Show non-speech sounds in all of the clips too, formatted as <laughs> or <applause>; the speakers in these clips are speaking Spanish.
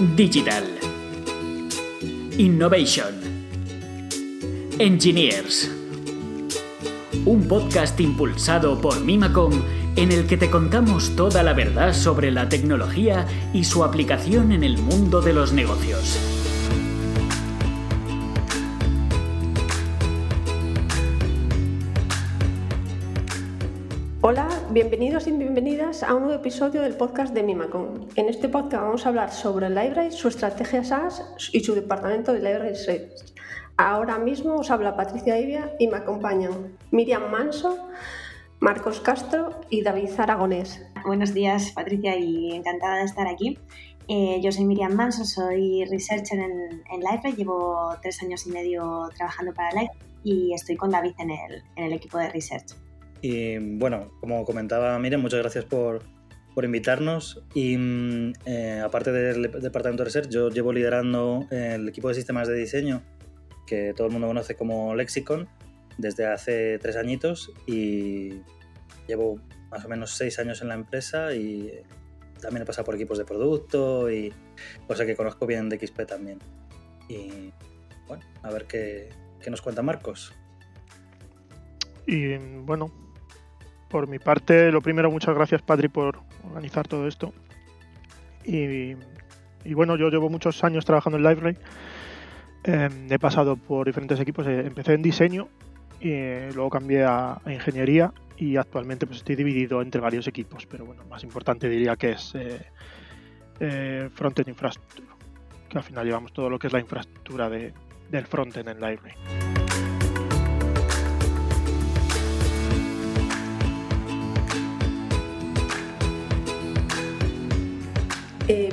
Digital. Innovation. Engineers. Un podcast impulsado por Mimacom en el que te contamos toda la verdad sobre la tecnología y su aplicación en el mundo de los negocios. Bienvenidos y bienvenidas a un nuevo episodio del podcast de Mimacom. En este podcast vamos a hablar sobre el Library, su estrategia SaaS y su departamento de Library Service. Ahora mismo os habla Patricia Ivia y me acompañan Miriam Manso, Marcos Castro y David Aragonés. Buenos días, Patricia, y encantada de estar aquí. Eh, yo soy Miriam Manso, soy researcher en, en Library, llevo tres años y medio trabajando para Library y estoy con David en el, en el equipo de research. Y bueno, como comentaba Miriam, muchas gracias por, por invitarnos. Y mm, eh, aparte del departamento de research, yo llevo liderando el equipo de sistemas de diseño, que todo el mundo conoce como Lexicon, desde hace tres añitos y llevo más o menos seis años en la empresa y también he pasado por equipos de producto y cosa que conozco bien de XP también. Y bueno, a ver qué, qué nos cuenta Marcos. Y bueno, por mi parte, lo primero, muchas gracias, Padri, por organizar todo esto. Y, bueno, yo llevo muchos años trabajando en Library. Eh, he pasado por diferentes equipos. Eh, empecé en diseño y eh, luego cambié a, ingeniería y actualmente pues estoy dividido entre varios equipos. Pero bueno, más importante diría que es eh, Frontend Infrastructure, que al final llevamos todo lo que es la infraestructura de, del frontend en Library.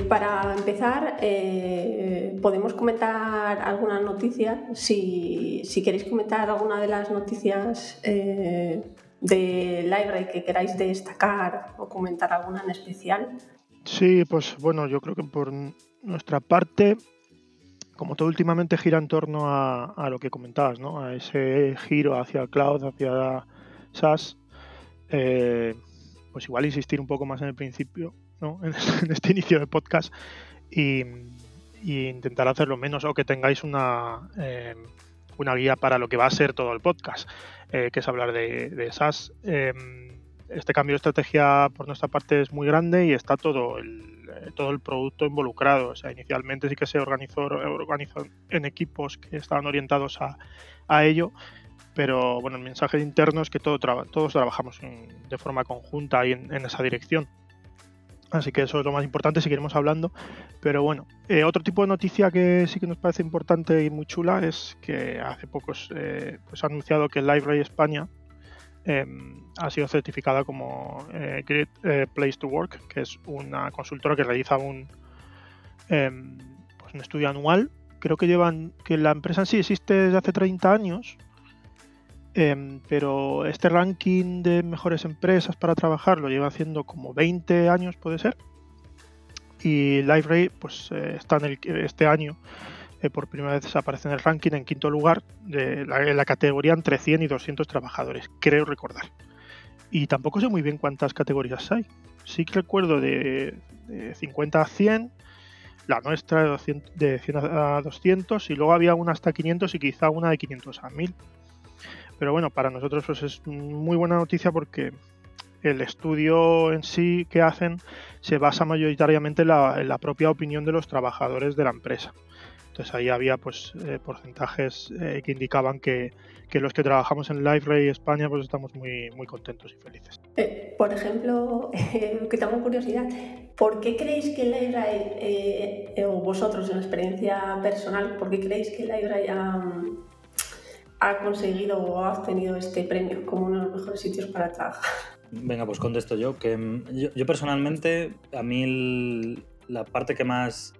Para empezar, eh, podemos comentar alguna noticia. Si, queréis comentar alguna de las noticias eh, de Library que queráis destacar o comentar alguna en especial. Sí, pues bueno, yo creo que por nuestra parte, como todo últimamente gira en torno a, a lo que comentabas, ¿no? a ese giro hacia cloud, hacia SaaS, pues igual insistir un poco más en el principio ¿no? <laughs> en este inicio de podcast y, y, intentar hacerlo menos o que tengáis una, eh, una guía para lo que va a ser todo el podcast, eh, que es hablar de, de SaaS. Eh, este cambio de estrategia por nuestra parte es muy grande y está todo el, todo el producto involucrado. O sea, inicialmente sí que se organizó, organizó en equipos que estaban orientados a, a ello, pero bueno, el mensaje interno es que todo todos trabajamos en, de forma conjunta y en esa dirección. Así que eso es lo más importante, seguiremos hablando. Pero bueno, eh, otro tipo de noticia que sí que nos parece importante y muy chula es que hace poco eh, pues ha anunciado que Library España eh, ha sido certificada como eh, Great Place to Work, que es una consultora que realiza un, pues un estudio anual. Creo que llevan, que la empresa en sí existe desde hace 30 años, eh, pero este ranking de mejores empresas para trabajar lo lleva haciendo como 20 años, puede ser. Y Library pues, eh, está en el, este año, eh, por primera vez aparece en el ranking en quinto lugar de la, en la categoría entre 100 y 200 trabajadores, creo recordar. Y tampoco sé muy bien cuántas categorías hay. Sí que recuerdo de, de 50 a 100, la nuestra de, 200, de 100 a 200 y luego había una hasta 500 y quizá una de 500 a 1000. Pero bueno, para nosotros pues, es muy buena noticia porque el estudio en sí que hacen se basa mayoritariamente en la, en la propia opinión de los trabajadores de la empresa. Entonces ahí había pues eh, porcentajes eh, que indicaban que, que, los que trabajamos en Library España pues estamos muy, muy contentos y felices. Eh, por ejemplo, <laughs> que tengo curiosidad, ¿por qué creéis que Library, o vosotros en experiencia personal, por qué creéis que Library ha, ha conseguido o ha obtenido este premio como uno de los mejores sitios para trabajar? Venga, pues contesto yo. Que mm, yo, yo personalmente, a mí el, la parte que más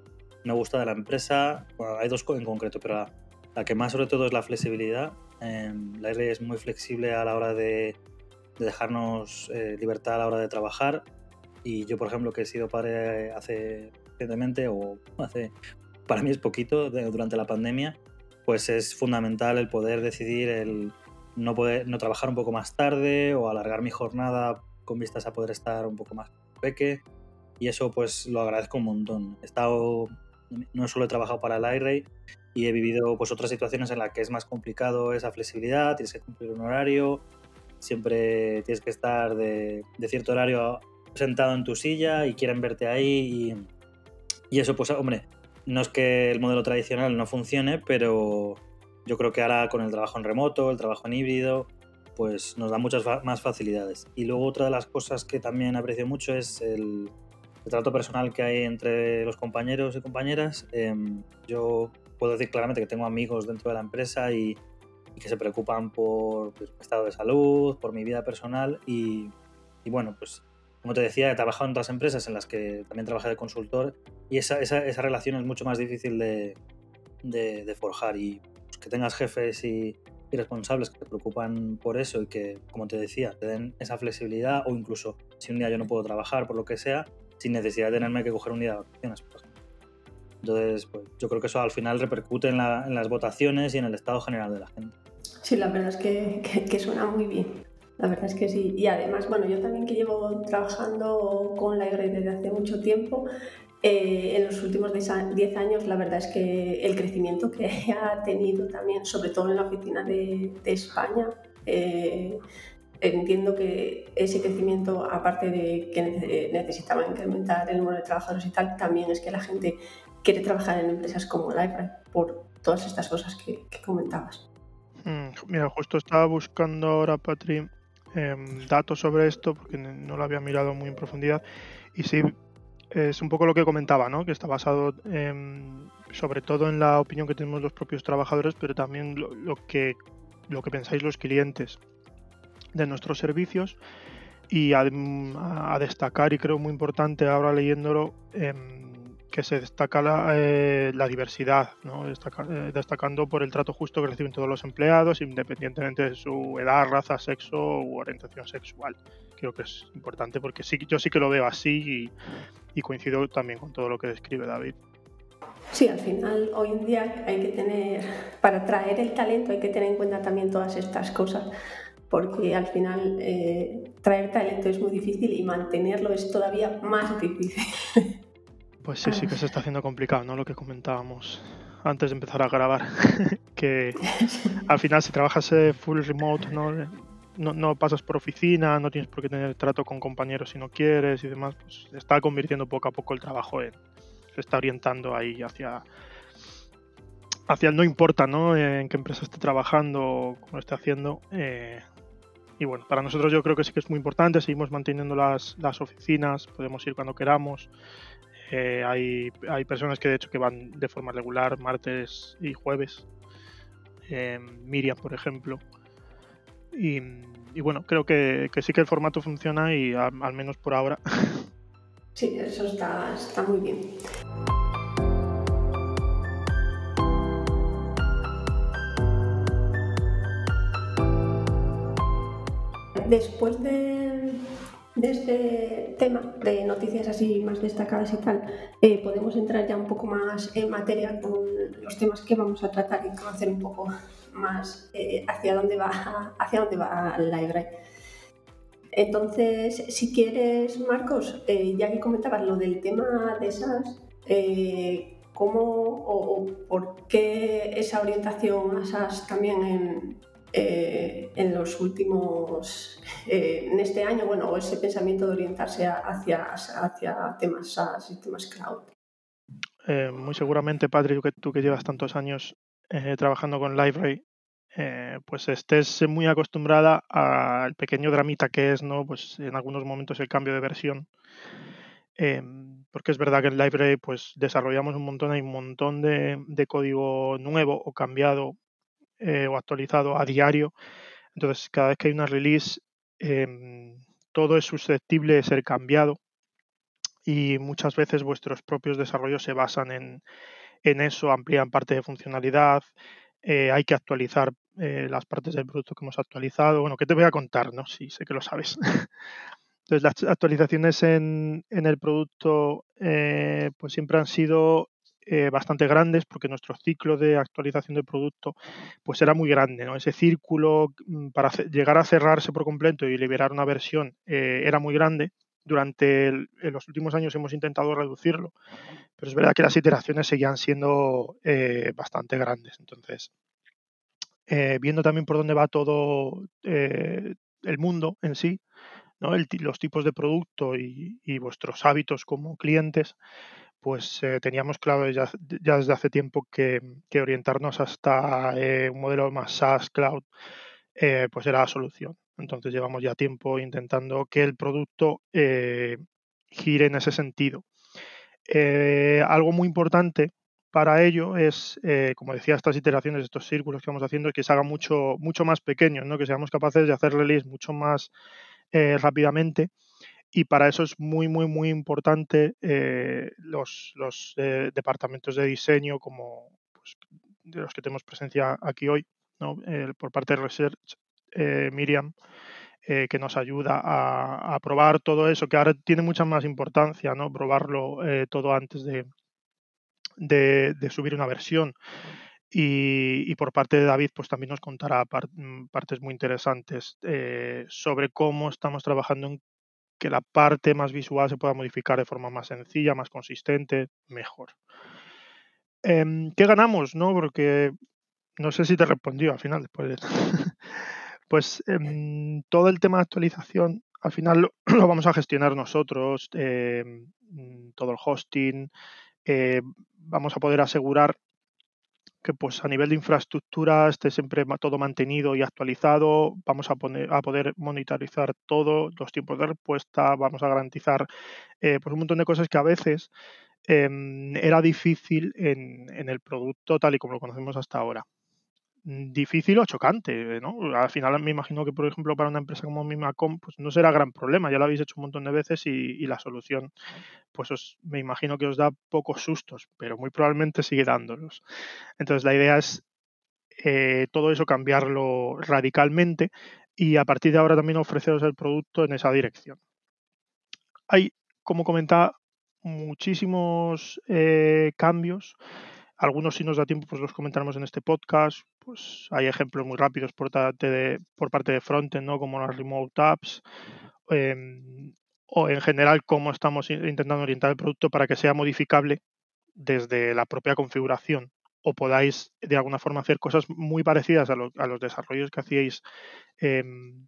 me gusta de la empresa, bueno, hay dos en concreto, pero la, la, que más sobre todo es la flexibilidad. Eh, la R es muy flexible a la hora de, de dejarnos eh, libertad a la hora de trabajar. Y yo, por ejemplo, que he sido padre hace recientemente, o hace, para mí es poquito, de, durante la pandemia, pues es fundamental el poder decidir el no, poder, no trabajar un poco más tarde o alargar mi jornada con vistas a poder estar un poco más peque y eso pues lo agradezco un montón. He estado no solo he trabajado para el iRay y he vivido pues otras situaciones en las que es más complicado esa flexibilidad, tienes que cumplir un horario, siempre tienes que estar de, cierto horario sentado en tu silla y quieren verte ahí y, y, eso pues hombre, no es que el modelo tradicional no funcione, pero yo creo que ahora con el trabajo en remoto, el trabajo en híbrido, pues nos da muchas más facilidades. Y luego otra de las cosas que también aprecio mucho es el, trato personal que hay entre los compañeros y compañeras. Em, yo puedo decir claramente que tengo amigos dentro de la empresa y, que se preocupan por pues, mi estado de salud, por mi vida personal y, bueno, pues como te decía, he trabajado en otras empresas en las que también trabajé de consultor y esa, esa, esa relación es mucho más difícil de, de, forjar y pues, que tengas jefes y, y responsables que te preocupan por eso y que, como te decía, te den esa flexibilidad o incluso si un día yo no puedo trabajar por lo que sea, sin necesidad de tenerme que coger un día de vacaciones. Entonces, pues yo creo que eso al final repercute en, las votaciones y en el estado general de la gente. Sí, la verdad es que, que, suena muy bien. La verdad es que sí. Y además, bueno, yo también que llevo trabajando con la IGRE desde hace mucho tiempo, eh, en los últimos 10 años, la verdad es que el crecimiento que <laughs> ha tenido también, sobre todo en la oficina de, España, eh, entiendo que ese crecimiento, aparte de que necesitaba incrementar el número de trabajadores y tal, también es que la gente quiere trabajar en empresas como Library por todas estas cosas que, comentabas. Hmm, mira, justo estaba buscando ahora, Patri, em, datos sobre esto, porque no lo había mirado muy en profundidad. Y sí, es un poco lo que comentaba, ¿no? que está basado sobre todo en la opinión que tenemos los propios trabajadores, pero también lo, que, lo que pensáis los clientes de nuestros servicios. Y a, destacar, y creo muy importante ahora leyéndolo, em, que se destaca la, eh, diversidad, ¿no? Eh, destacando por el trato justo que reciben todos los empleados, independientemente de su edad, raza, sexo u orientación sexual. Creo que es importante porque sí, yo sí que lo veo así y, coincido también con todo lo que describe David. Sí, al final hoy en día hay que tener, para traer el talento hay que tener en cuenta también todas estas cosas, porque al final eh, traer talento es muy difícil y mantenerlo es todavía más difícil. <laughs> Pues sí, sí que se está haciendo complicado, ¿no? Lo que comentábamos antes de empezar a grabar, <laughs> que al final si trabajas eh, full remote, ¿no? No, pasas por oficina, no tienes por qué tener trato con compañeros si no quieres y demás, pues está convirtiendo poco a poco el trabajo en, se está orientando ahí hacia hacia el no importa, ¿no? En qué empresa esté trabajando o cómo esté haciendo. Eh, y bueno, para nosotros yo creo que sí que es muy importante, seguimos manteniendo las, las oficinas, podemos ir cuando queramos, eh, hay, hay, personas que de hecho que van de forma regular martes y jueves. Eh, Miriam, por ejemplo. Y, bueno, creo que, sí que el formato funciona y al menos por ahora. <laughs> Sí, eso está, está muy bien. Después de, de este tema de noticias así más destacadas y tal, eh, podemos entrar ya un poco más en materia con los temas que vamos a tratar y conocer un poco más eh, hacia dónde va hacia dónde va el library. Entonces, si quieres, Marcos, eh, ya que comentabas lo del tema de SAS, ¿cómo o, o, por qué esa orientación a SAS también en, eh, en los últimos, eh, en este año, bueno, ese pensamiento de orientarse hacia, hacia temas SaaS y temas cloud? Eh, muy seguramente, Patrick, que tú que llevas tantos años trabajando con Library, pues estés muy acostumbrada al pequeño dramita que es, ¿no? Pues en algunos momentos el cambio de versión. porque es verdad que en Library pues desarrollamos un montón, hay un montón de código nuevo o cambiado eh, o actualizado a diario. Entonces, cada vez que hay una release, em, todo es susceptible de ser cambiado y muchas veces vuestros propios desarrollos se basan en, eso, amplían parte de funcionalidad, eh, hay que actualizar eh, las partes del producto que hemos actualizado. Bueno, ¿qué te voy a contar? No, sí, sé que lo sabes. <laughs> Entonces, las actualizaciones en, en el producto pues siempre han sido eh, bastante grandes porque nuestro ciclo de actualización del producto pues era muy grande. ¿no? Ese círculo mm, para llegar a cerrarse por completo y liberar una versión eh, era muy grande. durante los últimos años hemos intentado reducirlo, pero es verdad que las iteraciones seguían siendo eh, bastante grandes. Entonces, viendo también por dónde va todo el mundo en sí, ¿no? los tipos de producto y, vuestros hábitos como clientes, pues teníamos claro ya, desde hace tiempo que, orientarnos hasta un modelo más SaaS, cloud, pues era la solución. Entonces llevamos ya tiempo intentando que el producto eh, gire en ese sentido. Eh, algo muy importante para ello es, eh, como decía, estas iteraciones, estos círculos que vamos haciendo, que se hagan mucho, mucho más pequeños, ¿no? que seamos capaces de hacer release mucho más rápidamente. Y para eso es muy, muy, muy importante los, los departamentos de diseño, como pues, de los que tenemos presencia aquí hoy, ¿no? por parte de Research eh, Miriam, eh, que nos ayuda a, probar todo eso, que ahora tiene mucha más importancia, ¿no? Probarlo eh, todo antes de, de, subir una versión. Y, por parte de David, pues también nos contará mm, partes muy interesantes sobre cómo estamos trabajando en que la parte más visual se pueda modificar de forma más sencilla, más consistente, mejor. Em, ¿Qué ganamos? No? Porque no sé si te respondió al final después de <laughs> Pues em, todo el tema de actualización al final <clears throat> lo, vamos a gestionar nosotros, em, mm, todo el hosting, eh, vamos a poder asegurar que pues a nivel de infraestructura esté siempre todo mantenido y actualizado, vamos a, poner, a poder monitorizar todo, los tiempos de respuesta, vamos a garantizar eh, pues un montón de cosas que a veces em, era difícil en, en el producto tal y como lo conocemos hasta ahora. Difícil o chocante, ¿no? Al final me imagino que, por ejemplo, para una empresa como Mimacom, pues no será gran problema, ya lo habéis hecho un montón de veces y, la solución, pues me imagino que os da pocos sustos, pero muy probablemente sigue dándolos. Entonces la idea es eh, todo eso cambiarlo radicalmente y a partir de ahora también ofreceros el producto en esa dirección. Hay, como comentaba, muchísimos eh, cambios algunos, si nos da tiempo, pues los comentaremos en este podcast. Pues hay ejemplos muy rápidos por parte de, por parte de Frontend, ¿no? como las remote apps, em, o en general cómo estamos intentando orientar el producto para que sea modificable desde la propia configuración o podáis de alguna forma hacer cosas muy parecidas a, los desarrollos que hacíais em,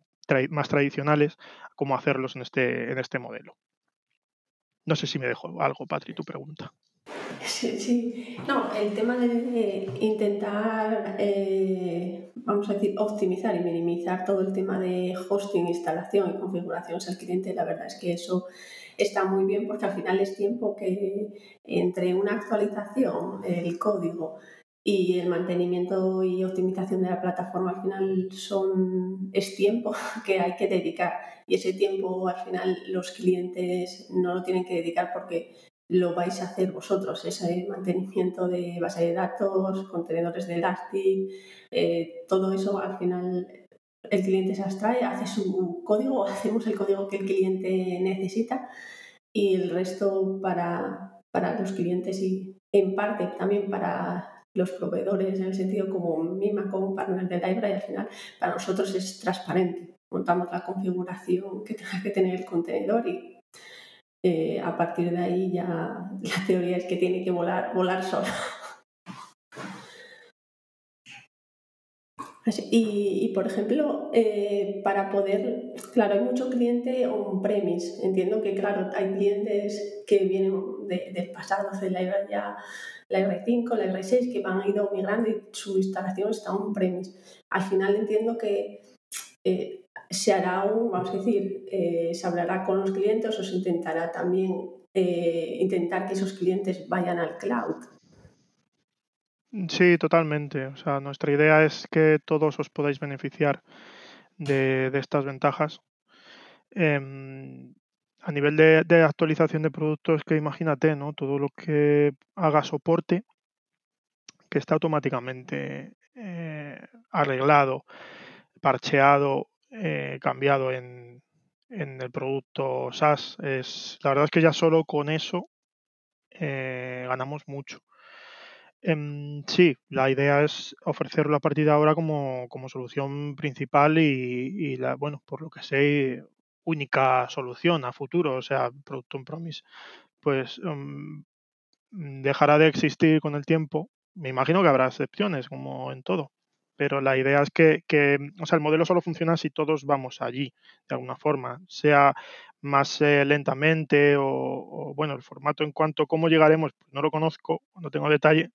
más tradicionales, como hacerlos en este, en este modelo. No sé si me dejo algo, Patri, tu pregunta. <laughs> Sí, sí. No, el tema de intentar, eh, vamos a decir, optimizar y minimizar todo el tema de hosting, instalación y configuraciones al cliente, la verdad es que eso está muy bien porque al final es tiempo que entre una actualización, el código y el mantenimiento y optimización de la plataforma al final son es tiempo <laughs> que hay que dedicar y ese tiempo al final los clientes no lo tienen que dedicar porque lo vais a hacer vosotros, ese mantenimiento de base de datos, contenedores de Elastic, eh, todo eso al final el cliente se abstrae, hace su código, <laughs> hacemos el código que el cliente necesita y el resto para, para los clientes y en parte también para los proveedores en el sentido como misma como partner de library al final para nosotros es transparente. Montamos la configuración que tenga que tener el contenedor y eh, a partir de ahí ya <laughs> la teoría es que tiene que volar, volar solo. <laughs> Y, por ejemplo, eh, para poder, claro, hay mucho cliente on-premise. Entiendo que, claro, hay clientes que vienen del pasado, de la ya, la R5, la R6, que van a ido migrando y su instalación está on-premise. Al final entiendo que eh, se hará un, vamos a decir, eh, se hablará con los clientes o se intentará también eh, intentar que esos clientes vayan al cloud. Sí, totalmente. O sea, nuestra idea es que todos os podáis beneficiar de, estas ventajas. Em, a nivel de, actualización de productos, que imagínate, ¿no? Todo lo que haga soporte, que está automáticamente arreglado, parcheado eh, cambiado en, el producto SaaS. Es, la verdad es que ya solo con eso eh, ganamos mucho. Em, sí, la idea es ofrecerlo a partir de ahora como, solución principal y, la, bueno, por lo que sé, única solución a futuro, o sea, producto on promise, pues um, dejará de existir con el tiempo. Me imagino que habrá excepciones, como en todo, pero la idea es que, o sea, el modelo solo funciona si todos vamos allí, de alguna forma, sea más eh, lentamente o, bueno, el formato en cuanto a cómo llegaremos, pues no lo conozco, no tengo detalle,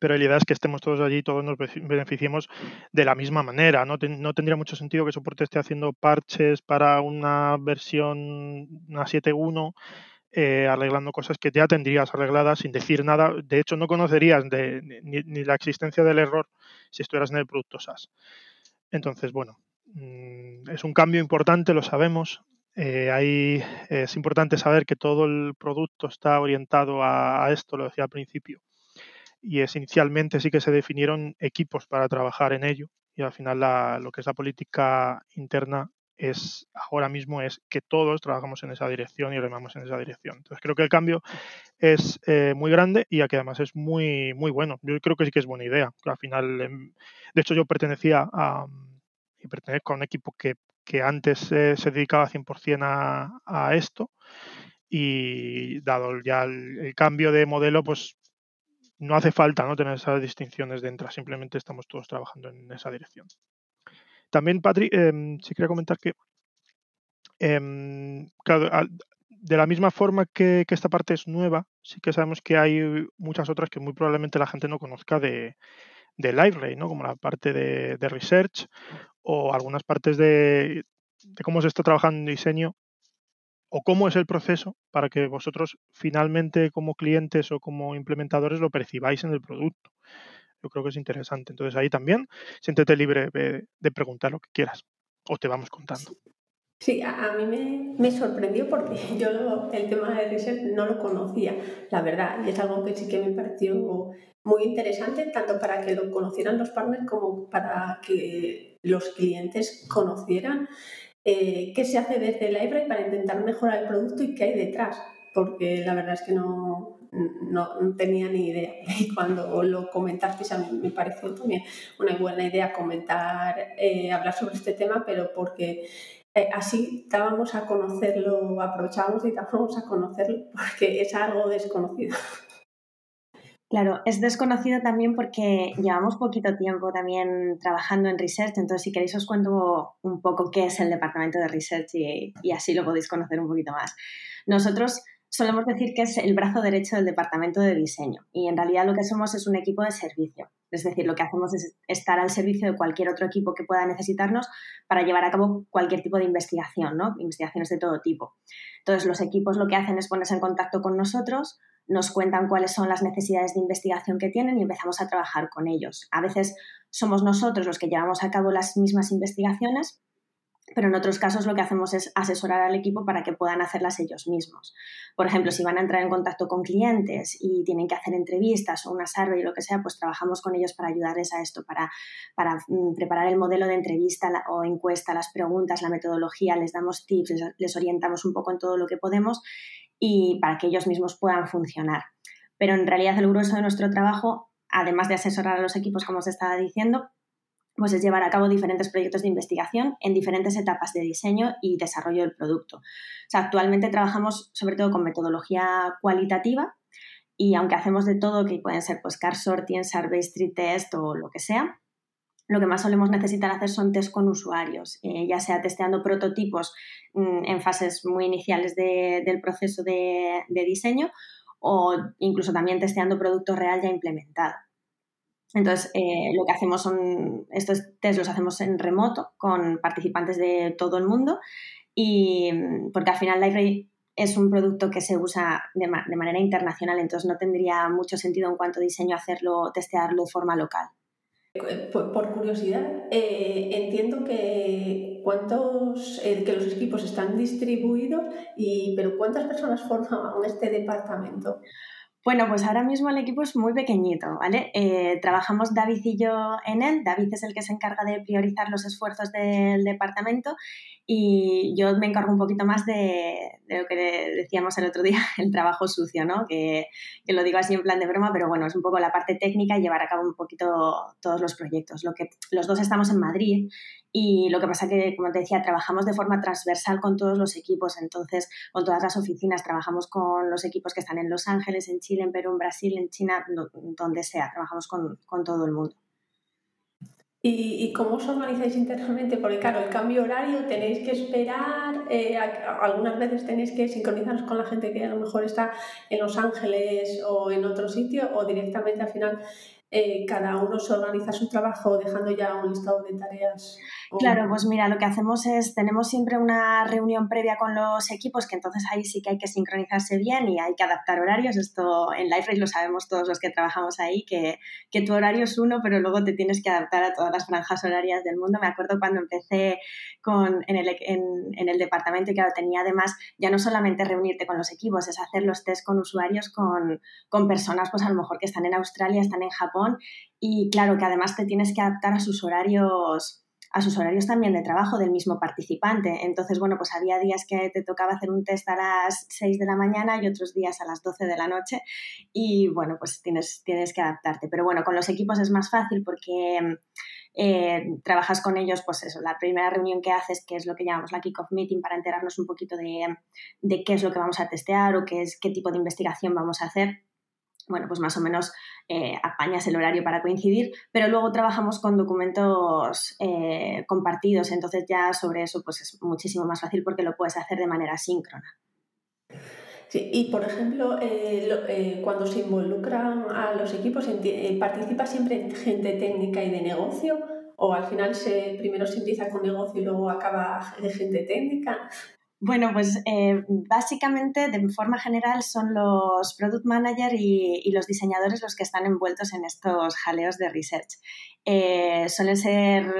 pero la idea es que estemos todos allí y todos nos beneficiemos de la misma manera. No, no tendría mucho sentido que soporte esté haciendo parches para una versión, una 7.1, eh, arreglando cosas que ya tendrías arregladas sin decir nada. De hecho, no conocerías ni, la existencia del error si estuvieras en el producto SaaS. Entonces, bueno, mm, es un cambio importante, lo sabemos. Eh, ahí es importante saber que todo el producto está orientado a esto, lo decía al principio y esencialmente sí que se definieron equipos para trabajar en ello y al final lo que es la política interna es ahora mismo es que todos trabajamos en esa dirección y remamos en esa dirección. Entonces creo que el cambio es eh, muy grande y que además es muy muy bueno. Yo creo que sí que es buena idea. Al final, em, de hecho yo pertenecía a y pertenezco a un equipo que, antes eh, se dedicaba 100% a, a esto y dado ya el, cambio de modelo, pues no hace falta ¿no? tener esas distinciones dentro, simplemente estamos todos trabajando en esa dirección. También, Patrick, eh, sí quería comentar que, em, de la misma forma que, esta parte es nueva, sí que sabemos que hay muchas otras que muy probablemente la gente no conozca de, de ¿no? como la parte de, de research o algunas partes de, de cómo se está trabajando en diseño o cómo es el proceso para que vosotros finalmente como clientes o como implementadores lo percibáis en el producto. Yo creo que es interesante. Entonces ahí también siéntete libre de, preguntar lo que quieras o te vamos contando. Sí, a, mí me, sorprendió porque <laughs> yo el tema de research no lo conocía, la verdad, y es algo que sí que me pareció muy interesante, tanto para que lo conocieran los partners como para que los clientes conocieran eh, qué se hace desde Library para intentar mejorar el producto y qué hay detrás, porque la verdad es que no, no, tenía ni idea. <laughs> Y cuando lo comentasteis, a mí me pareció también una buena idea comentar, eh, hablar sobre este tema, pero porque eh, así dábamos a conocerlo, aprovechábamos y dábamos a conocerlo, <laughs> porque es algo desconocido. Claro, es desconocido también porque llevamos poquito tiempo también trabajando en research, entonces si queréis os cuento un poco qué es el departamento de research y, así lo podéis conocer un poquito más. Nosotros solemos decir que es el brazo derecho del departamento de diseño y en realidad lo que somos es un equipo de servicio. Es decir, lo que hacemos es estar al servicio de cualquier otro equipo que pueda necesitarnos para llevar a cabo cualquier tipo de investigación, ¿no? Investigaciones de todo tipo. Entonces, los equipos lo que hacen es ponerse en contacto con nosotros, nos cuentan cuáles son las necesidades de investigación que tienen y empezamos a trabajar con ellos. A veces somos nosotros los que llevamos a cabo las mismas investigaciones, pero en otros casos lo que hacemos es asesorar al equipo para que puedan hacerlas ellos mismos. Por ejemplo, si van a entrar en contacto con clientes y tienen que hacer entrevistas o una survey o lo que sea, pues trabajamos con ellos para ayudarles a esto, para, para mm, preparar el modelo de entrevista o encuesta, las preguntas, la metodología, les damos tips, les orientamos un poco en todo lo que podemos y para que ellos mismos puedan funcionar. Pero en realidad el grueso de nuestro trabajo, además de asesorar a los equipos, como os estaba diciendo, pues es llevar a cabo diferentes proyectos de investigación en diferentes etapas de diseño y desarrollo del producto. actualmente trabajamos sobre todo con metodología cualitativa y aunque hacemos de todo, que pueden ser pues car sorting, survey street test o lo que sea, lo que más solemos necesitar hacer son test con usuarios, eh, ya sea testeando prototipos mm, en fases muy iniciales del proceso de, diseño o incluso también testeando producto real ya implementado. Entonces, eh, lo que hacemos son, estos test los hacemos en remoto con participantes de todo el mundo y mm, porque al final Library es un producto que se usa de, manera internacional, entonces no tendría mucho sentido en cuanto a diseño hacerlo, testearlo de forma local. Por, curiosidad, eh, entiendo que cuántos eh, que los equipos están distribuidos, y, pero ¿cuántas personas forman este departamento? Bueno, pues ahora mismo el equipo es muy pequeñito, ¿vale? Eh, trabajamos David y yo en él. David es el que se encarga de priorizar los esfuerzos del departamento y yo me encargo un poquito más de, lo que decíamos el otro día, <laughs> el trabajo sucio, ¿no? Que, que, lo digo así en plan de broma, pero bueno, es un poco la parte técnica y llevar a cabo un poquito todos los proyectos. Lo que, los dos estamos en Madrid Y lo que pasa que, como te decía, trabajamos de forma transversal con todos los equipos, entonces con todas las oficinas, trabajamos con los equipos que están en Los Ángeles, en Chile, en Perú, en Brasil, en China, donde sea, trabajamos con, con todo el mundo. ¿Y, cómo os organizáis internamente? Porque claro, el cambio horario tenéis que esperar, eh, algunas veces tenéis que sincronizaros con la gente que a lo mejor está en Los Ángeles o en otro sitio o directamente al final eh, cada uno se organiza su trabajo dejando ya un listado de tareas. Claro, pues mira, lo que hacemos es, tenemos siempre una reunión previa con los equipos, que entonces ahí sí que hay que sincronizarse bien y hay que adaptar horarios. Esto en LifeRace lo sabemos todos los que trabajamos ahí, que, que tu horario es uno, pero luego te tienes que adaptar a todas las franjas horarias del mundo. Me acuerdo cuando empecé con, en, el, en, el departamento y claro, tenía además ya no solamente reunirte con los equipos, es hacer los test con usuarios, con, con personas, pues a lo mejor que están en Australia, están en Japón y claro que además te tienes que adaptar a sus horarios a sus horarios también de trabajo del mismo participante. Entonces, bueno, pues había días que te tocaba hacer un test a las 6 de la mañana y otros días a las 12 de la noche y bueno, pues tienes, tienes que adaptarte. Pero bueno, con los equipos es más fácil porque eh, trabajas con ellos, pues eso, la primera reunión que haces, que es lo que llamamos la kick-off meeting para enterarnos un poquito de, de, qué es lo que vamos a testear o qué, es, qué tipo de investigación vamos a hacer bueno, pues más o menos eh, apañas el horario para coincidir, pero luego trabajamos con documentos eh, compartidos, entonces ya sobre eso pues es muchísimo más fácil porque lo puedes hacer de manera síncrona. Sí, y por ejemplo, eh, cuando se involucran a los equipos, ¿participa siempre gente técnica y de negocio? ¿O al final se, primero se empieza con negocio y luego acaba gente técnica? Bueno, pues eh, básicamente, de forma general, son los product manager y, los diseñadores los que están envueltos en estos jaleos de research. Eh, suelen ser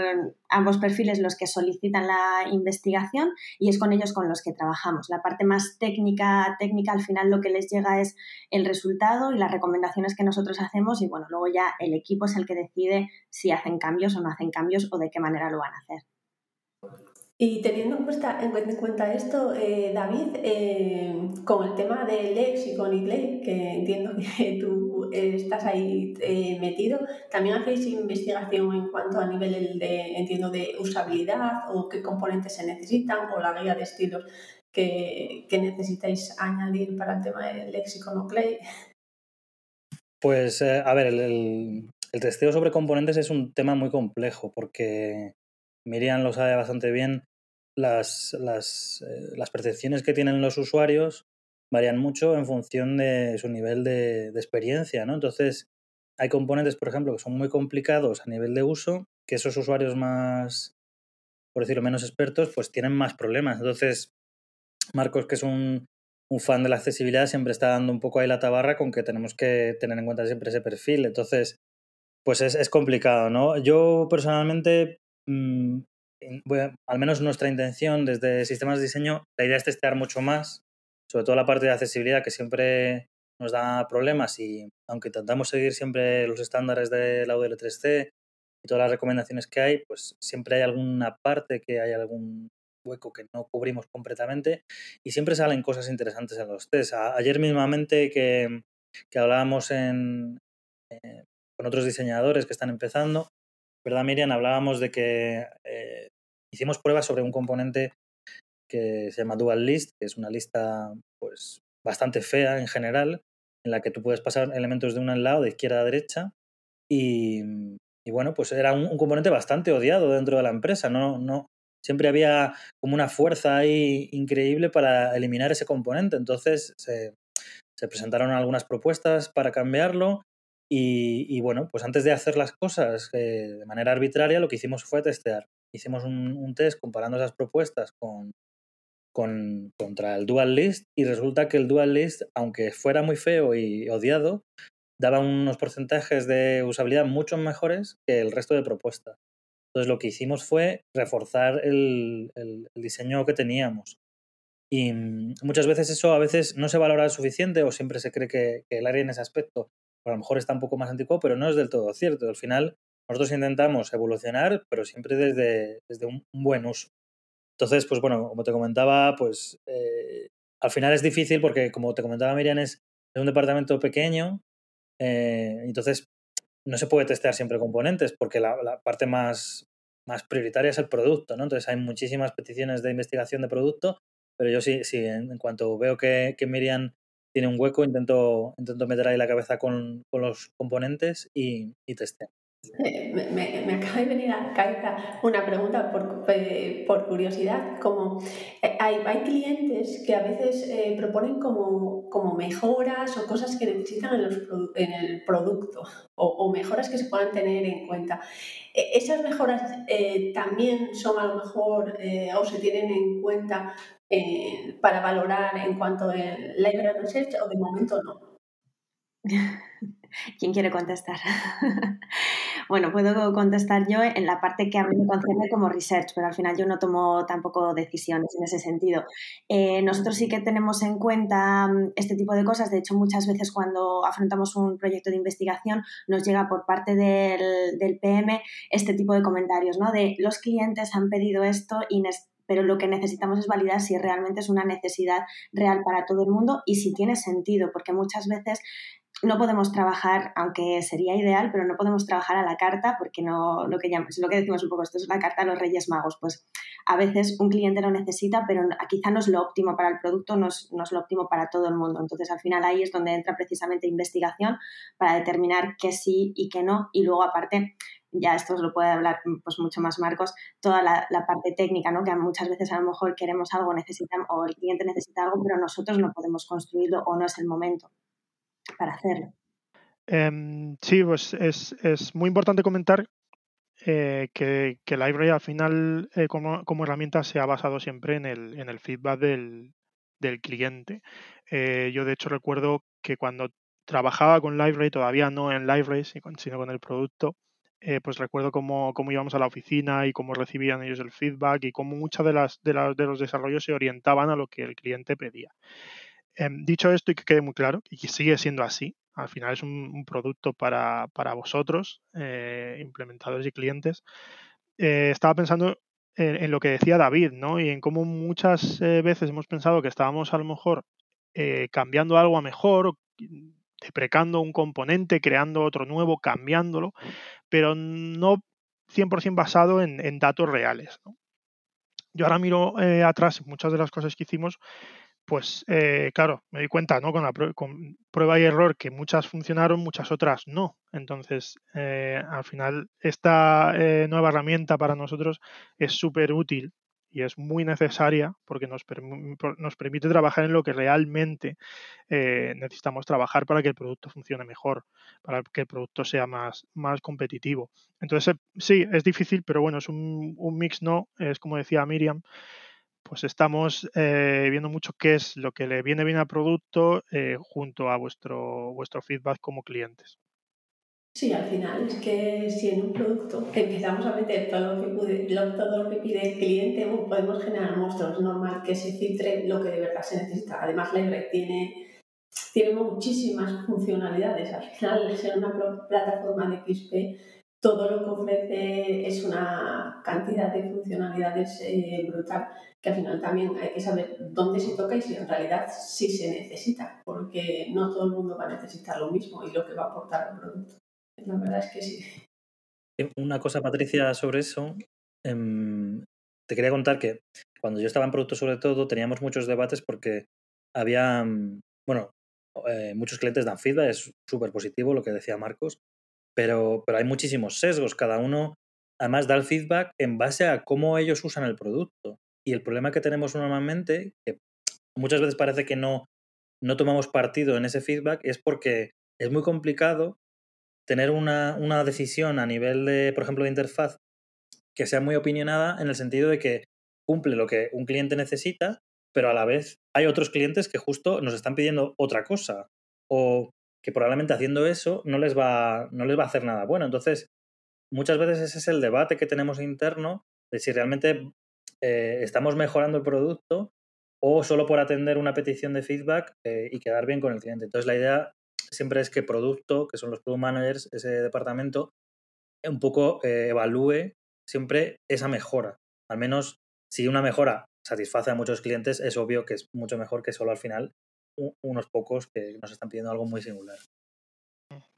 ambos perfiles los que solicitan la investigación y es con ellos con los que trabajamos. La parte más técnica, técnica al final lo que les llega es el resultado y las recomendaciones que nosotros hacemos y bueno, luego ya el equipo es el que decide si hacen cambios o no hacen cambios o de qué manera lo van a hacer. Y teniendo en cuenta, en cuenta esto, eh, David, eh, con el tema del léxico y inglés, que entiendo que <laughs> tú estás ahí eh, metido, ¿también hacéis investigación en cuanto a nivel de, entiendo, de usabilidad o qué componentes se necesitan o la guía de estilos que, que necesitáis añadir para el tema del léxico no play? Pues, a ver, el, el testeo sobre componentes es un tema muy complejo porque Miriam lo sabe bastante bien, las, las, eh, las, percepciones que tienen los usuarios varían mucho en función de su nivel de, experiencia, ¿no? Entonces, hay componentes, por ejemplo, que son muy complicados a nivel de uso, que esos usuarios más, por decirlo, menos expertos, pues tienen más problemas. Entonces, Marcos, que es un, un fan de la accesibilidad, siempre está dando un poco ahí la tabarra con que tenemos que tener en cuenta siempre ese perfil. Entonces, pues es, es complicado, ¿no? Yo personalmente Mm, al menos nuestra intención desde sistemas de diseño, la idea es testear mucho más, sobre todo la parte de accesibilidad que siempre nos da problemas y aunque intentamos seguir siempre los estándares de la UDL3C y todas las recomendaciones que hay, pues siempre hay alguna parte que hay algún hueco que no cubrimos completamente y siempre salen cosas interesantes en los tests. ayer mismamente que, que hablábamos eh, con otros diseñadores que están empezando, ¿verdad, Miriam? Hablábamos de que eh, hicimos pruebas sobre un componente que se llama Dual List, que es una lista pues, bastante fea en general, en la que tú puedes pasar elementos de un lado, de izquierda a derecha, y, bueno, pues era un, componente bastante odiado dentro de la empresa, no, no, siempre había como una fuerza ahí increíble para eliminar ese componente, entonces se presentaron algunas propuestas para cambiarlo y, bueno, pues antes de hacer las cosas eh, de manera arbitraria, lo que hicimos fue testear. Hicimos un, test comparando esas propuestas con, con, contra el dual list y resulta que el dual list, aunque fuera muy feo y odiado, daba unos porcentajes de usabilidad mucho mejores que el resto de propuestas. Entonces lo que hicimos fue reforzar el, el, diseño que teníamos. Y mm, muchas veces eso a veces no se valora suficiente o siempre se cree que, que el área en ese aspecto a lo mejor está un poco más antiguo, pero no es del todo cierto. Al final, nosotros intentamos evolucionar, pero siempre desde, desde un, buen uso. Entonces, pues bueno, como te comentaba, pues eh, al final es difícil porque, como te comentaba Miriam, es, un departamento pequeño, eh, entonces no se puede testear siempre componentes porque la, parte más, más prioritaria es el producto, ¿no? Entonces hay muchísimas peticiones de investigación de producto, pero yo sí, sí en, cuanto veo que, que, Miriam tiene un hueco, intento, intento meter ahí la cabeza con, con los componentes y, y testeo. Me, me, acaba de venir a la cabeza una pregunta por, eh, por curiosidad, como eh, hay, hay, clientes que a veces eh, proponen como, como, mejoras o cosas que necesitan en, los en el producto o, o, mejoras que se puedan tener en cuenta. E, ¿Esas mejoras también son a lo mejor o se tienen en cuenta para valorar en cuanto a library research o de momento no? <laughs> ¿Quién quiere contestar? <laughs> bueno, puedo contestar yo en la parte que a mí me concierne como research, pero al final yo no tomo tampoco decisiones en ese sentido. Eh, nosotros sí que tenemos en cuenta mm, este tipo de cosas. De hecho, muchas veces cuando afrontamos un proyecto de investigación nos llega por parte del, del PM este tipo de comentarios, ¿no? De los clientes han pedido esto y pero lo que necesitamos es validar si realmente es una necesidad real para todo el mundo y si tiene sentido, porque muchas veces no podemos trabajar, aunque sería ideal, pero no podemos trabajar a la carta porque no lo que llamamos, lo que decimos un poco, esto es la carta a los Reyes Magos. Pues a veces un cliente lo necesita, pero quizá no es lo óptimo para el producto, no es, no es, lo óptimo para todo el mundo. Entonces al final ahí es donde entra precisamente investigación para determinar qué sí y qué no. Y luego aparte, ya esto os lo puede hablar pues mucho más Marcos, toda la, la, parte técnica, ¿no? que muchas veces a lo mejor queremos algo, necesitamos, o el cliente necesita algo, pero nosotros no podemos construirlo o no es el momento para hacerlo. Em, sí, pues es, es, muy importante comentar eh, que, que Library al final eh, como, como, herramienta se ha basado siempre en el, en el feedback del, del cliente. Eh, yo de hecho recuerdo que cuando trabajaba con Library, todavía no en Library, sino con el producto, eh, pues recuerdo cómo, cómo, íbamos a la oficina y cómo recibían ellos el feedback y cómo muchas de las, de, las, de los desarrollos se orientaban a lo que el cliente pedía. Em, dicho esto y que quede muy claro, y que sigue siendo así, al final es un, producto para, para vosotros, eh, implementadores y clientes, eh, estaba pensando en, lo que decía David, ¿no? Y en cómo muchas veces hemos pensado que estábamos a lo mejor cambiando algo a mejor, deprecando un componente, creando otro nuevo, cambiándolo, pero no 100% basado en, datos reales. Yo ahora miro atrás muchas de las cosas que hicimos pues eh, claro, me di cuenta ¿no? con, prueba y error que muchas funcionaron, muchas otras no. Entonces, eh, al final, esta eh, nueva herramienta para nosotros es súper útil y es muy necesaria porque nos, nos, permite trabajar en lo que realmente necesitamos trabajar para que el producto funcione mejor, para que el producto sea más, más competitivo. Entonces, sí, es difícil, pero bueno, es un, un mix no, es como decía Miriam, pues estamos eh, viendo mucho qué es lo que le viene bien al producto eh, junto a vuestro, vuestro feedback como clientes. Sí, al final es que si en un producto empezamos a meter todo lo que, pude, todo lo que pide el cliente, podemos generar monstruos. Es normal que se filtre lo que de verdad se necesita. Además, Libre tiene, tiene muchísimas funcionalidades. Al final, ser una plataforma de XP todo lo que ofrece es una cantidad de funcionalidades eh, brutal que al final también hay que saber dónde se toca y si en realidad sí se necesita, porque no todo el mundo va a necesitar lo mismo y lo que va a aportar al producto. La verdad es que sí. Una cosa, Patricia, sobre eso. Em, te quería contar que cuando yo estaba en producto sobre todo teníamos muchos debates porque había, bueno, eh, muchos clientes dan feedback, es súper positivo lo que decía Marcos, pero, pero hay muchísimos sesgos. Cada uno además da el feedback en base a cómo ellos usan el producto. Y el problema que tenemos normalmente, que muchas veces parece que no, no tomamos partido en ese feedback, es porque es muy complicado tener una, una decisión a nivel de, por ejemplo, de interfaz que sea muy opinionada en el sentido de que cumple lo que un cliente necesita, pero a la vez hay otros clientes que justo nos están pidiendo otra cosa. O que probablemente haciendo eso no les va, no les va a hacer nada bueno. Entonces, muchas veces ese es el debate que tenemos interno de si realmente eh, estamos mejorando el producto o solo por atender una petición de feedback eh, y quedar bien con el cliente. Entonces, la idea siempre es que producto, que son los product managers, ese departamento, un poco eh, evalúe siempre esa mejora. Al menos si una mejora satisface a muchos clientes, es obvio que es mucho mejor que solo al final unos pocos que nos están pidiendo algo muy singular.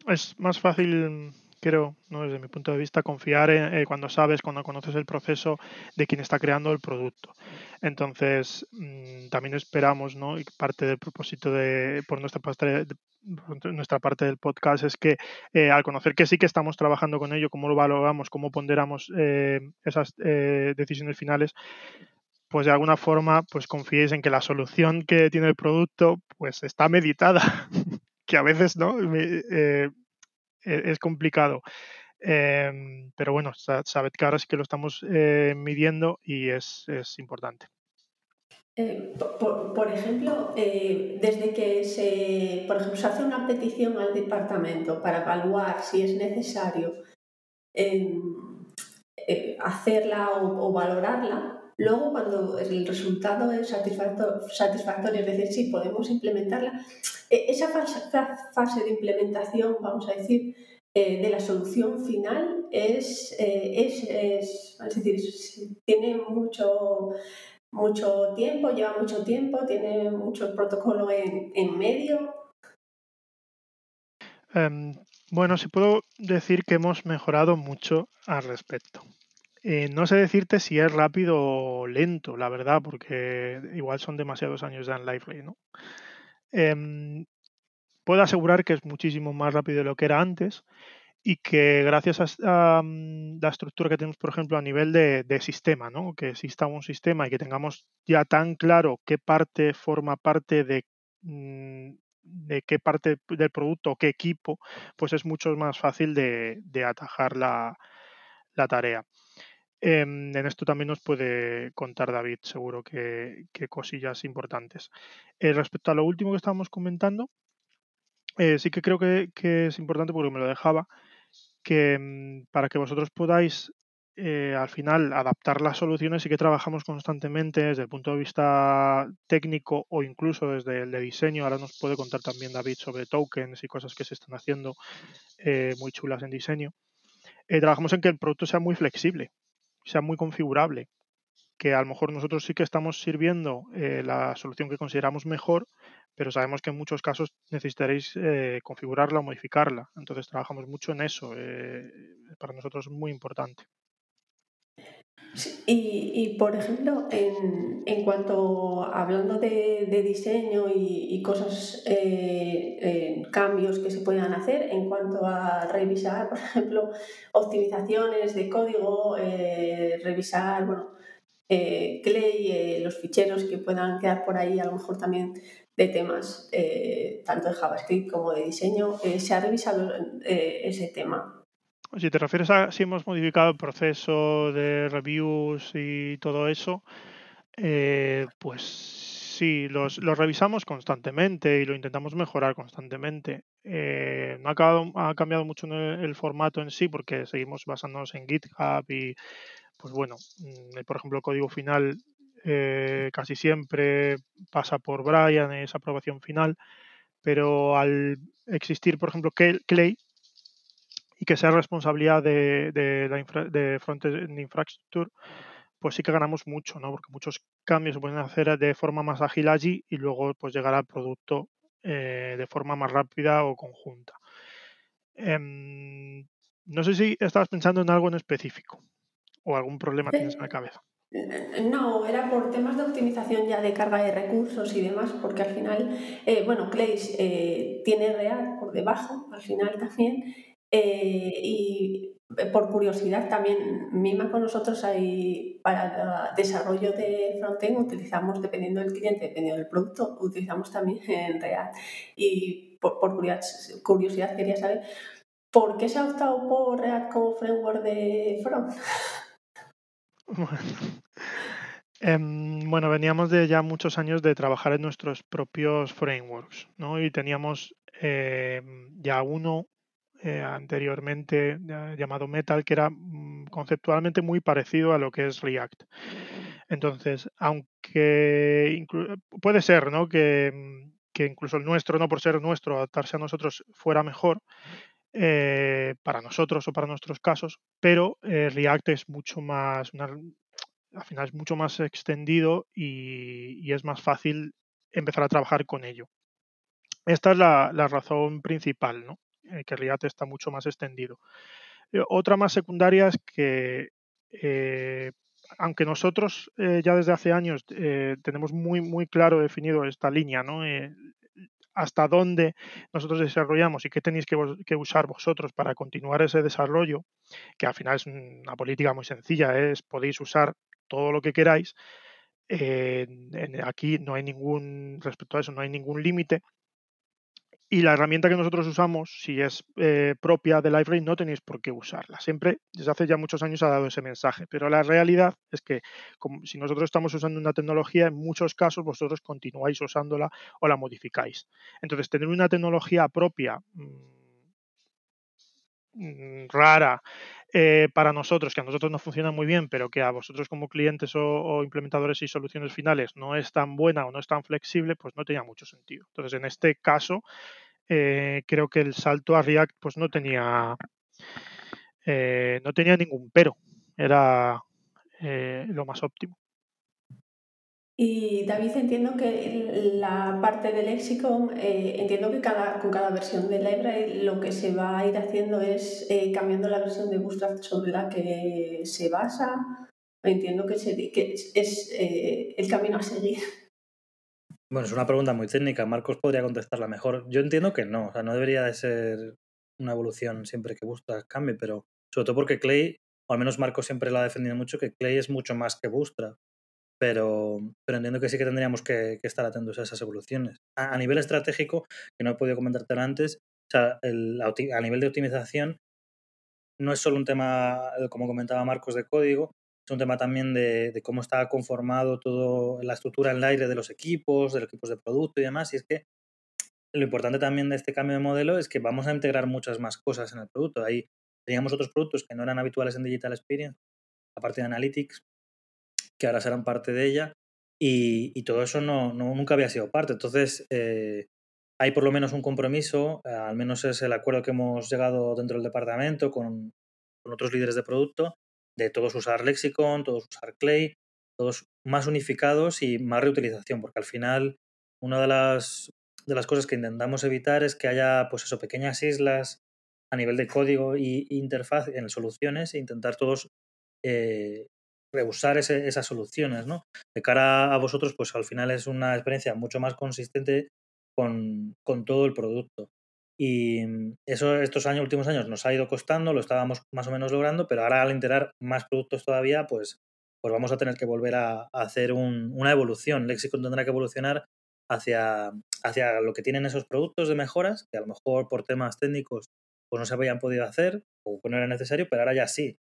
Es más fácil creo, ¿no? desde mi punto de vista, confiar en, eh, cuando sabes, cuando conoces el proceso de quien está creando el producto. Entonces, mm, también esperamos, ¿no? y parte del propósito de, por nuestra parte, nuestra parte del podcast es que eh, al conocer que sí que estamos trabajando con ello, cómo lo valoramos, cómo ponderamos eh, esas decisiones finales, pues de alguna forma pues confiéis en que la solución que tiene el producto pues está meditada <laughs> que a veces no es complicado. Em, pero bueno, sabed que ahora sí que lo estamos eh, midiendo y es, importante. Eh, por, ejemplo, eh, desde que se, por ejemplo, se hace una petición al departamento para evaluar si es necesario em, hacerla o, valorarla, luego cuando el resultado es satisfactorio, es decir, sí, podemos implementarla, e, esa fase de implementación, vamos a decir, eh, de la solución final es, eh, es, es, decir, tiene mucho, mucho tiempo, lleva mucho tiempo, tiene mucho protocolo en, en medio. Em, bueno, sí puedo decir que hemos mejorado mucho al respecto. Eh, no sé decirte si es rápido o lento, la verdad, porque igual son demasiados años en Lifeline, ¿no? Em, puedo asegurar que es muchísimo más rápido de lo que era antes y que gracias a, mm, la estructura que tenemos, por ejemplo, a nivel de, sistema, ¿no? que exista un sistema y que tengamos ya tan claro qué parte forma parte de, mm, de qué parte del producto qué equipo, pues es mucho más fácil de, atajar la, tarea. Em, en esto también nos puede contar David, seguro que, cosillas importantes. Eh, respecto a lo último que estábamos comentando, eh, sí que creo que, es importante porque me lo dejaba, que mm, para que vosotros podáis eh, al final adaptar las soluciones y que trabajamos constantemente desde el punto de vista técnico o incluso desde el de diseño. Ahora nos puede contar también David sobre tokens y cosas que se están haciendo muy chulas en diseño. trabajamos en que el producto sea muy flexible, sea muy configurable, que a lo mejor nosotros sí que estamos sirviendo eh, la solución que consideramos mejor, pero sabemos que en muchos casos necesitaréis eh, configurarla o modificarla. Entonces trabajamos mucho en eso. Eh, para nosotros es muy importante. Y, por ejemplo, en, en cuanto hablando de, diseño y, cosas, cambios que se puedan hacer, en cuanto a revisar, por ejemplo, optimizaciones de código, revisar, bueno, eh, Clay, eh, los ficheros que puedan quedar por ahí, a lo mejor también de temas eh, tanto de JavaScript como de diseño, ¿se ha revisado ese tema? Si te refieres a si hemos modificado el proceso de reviews y todo eso, pues sí, los, revisamos constantemente y lo intentamos mejorar constantemente. no ha, ha cambiado mucho el, formato en sí porque seguimos basándonos en GitHub y pues bueno, mm, por ejemplo, el código final eh, casi siempre pasa por Brian, esa aprobación final, pero al existir, por ejemplo, Clay y que sea responsabilidad de, de la infra, de Frontend Infrastructure, pues sí que ganamos mucho, ¿no? Porque muchos cambios se pueden hacer de forma más ágil allí y luego pues llegar al producto eh, de forma más rápida o conjunta. Em, no sé si estabas pensando en algo en específico o algún problema tienes en la cabeza? No, era por temas de optimización ya de carga de recursos y demás, porque al final, eh, bueno, Clay eh, tiene React por debajo, al final también, eh, y por curiosidad también, misma con nosotros hay para desarrollo de frontend utilizamos, dependiendo del cliente, dependiendo del producto, utilizamos también <laughs> en React. Y por, por curiosidad quería saber, ¿por qué se ha optado por React como framework de front? <laughs> Em, bueno, veníamos de ya muchos años de trabajar en nuestros propios frameworks, ¿no? Y teníamos em, ya uno eh, anteriormente llamado Metal, que era mm, conceptualmente muy parecido a lo que es React. Entonces, aunque puede ser, ¿no? Que, mm, que, incluso el nuestro, no por ser nuestro, adaptarse a nosotros fuera mejor, eh, para nosotros o para nuestros casos, pero eh, React es mucho más, al final es mucho más extendido y, es más fácil empezar a trabajar con ello. Esta es la, razón principal, ¿no? Eh, que React está mucho más extendido. Eh, otra más secundaria es que, aunque nosotros ya desde hace años tenemos muy, muy claro definido esta línea, ¿no? hasta dónde nosotros desarrollamos y qué tenéis que, usar vosotros para continuar ese desarrollo, que al final es una política muy sencilla, es podéis usar todo lo que queráis. aquí no hay ningún, respecto a eso, no hay ningún límite. Y la herramienta que nosotros usamos, si es eh, propia de LiveRay, no tenéis por qué usarla. Siempre, desde hace ya muchos años, ha dado ese mensaje. Pero la realidad es que como, si nosotros estamos usando una tecnología, en muchos casos vosotros continuáis usándola o la modificáis. Entonces, tener una tecnología propia mm, mm, rara eh, para nosotros, que a nosotros nos funciona muy bien, pero que a vosotros como clientes o, implementadores y soluciones finales no es tan buena o no es tan flexible, pues no tenía mucho sentido. Entonces, en este caso, eh, creo que el salto a React pues no tenía eh, no tenía ningún pero, era lo más óptimo. Y David, entiendo que la parte del lexicon, eh, entiendo que con cada versión de library lo que se va a ir haciendo es eh, cambiando la versión de Bootstrap sobre la que se basa. Entiendo que, es eh, el camino a seguir. Bueno, es una pregunta muy técnica. Marcos podría contestarla mejor. Yo entiendo que no. O sea, no debería de ser una evolución siempre que Bootstrap cambie, pero sobre todo porque Clay, o al menos Marcos siempre lo ha defendido mucho, que Clay es mucho más que Bootstrap pero, pero entiendo que sí que tendríamos que, estar atentos a esas evoluciones. A, nivel estratégico, que no he podido comentarte antes, o sea, a nivel de optimización, no es solo un tema, eh, como comentaba Marcos, de código, es un tema también de, cómo está conformado toda la estructura en el aire de los equipos, de los equipos de producto y demás. Y es que lo importante también de este cambio de modelo es que vamos a integrar muchas más cosas en el producto. Ahí teníamos otros productos que no eran habituales en Digital Experience, aparte de Analytics, que ahora serán parte de ella, y, todo eso no, nunca había sido parte. Entonces, eh, hay por lo menos un compromiso, eh, al menos es el acuerdo que hemos llegado dentro del departamento con, otros líderes de producto, de todos usar Lexicon, todos usar Clay, todos más unificados y más reutilización, porque al final una de las, de las cosas que intentamos evitar es que haya pues eso, pequeñas islas a nivel de código y interfaz en soluciones e intentar todos eh, rehusar esas soluciones, ¿no? De cara a vosotros, pues al final es una experiencia mucho más consistente con, todo el producto. Y eso estos años, últimos años nos ha ido costando, lo estábamos más o menos logrando, pero ahora al integrar más productos todavía, pues, pues vamos a tener que volver a, hacer una evolución. Lexicon tendrá que evolucionar hacia, hacia lo que tienen esos productos de mejoras, que a lo mejor por temas técnicos pues no se habían podido hacer o no era necesario, pero ahora ya sí.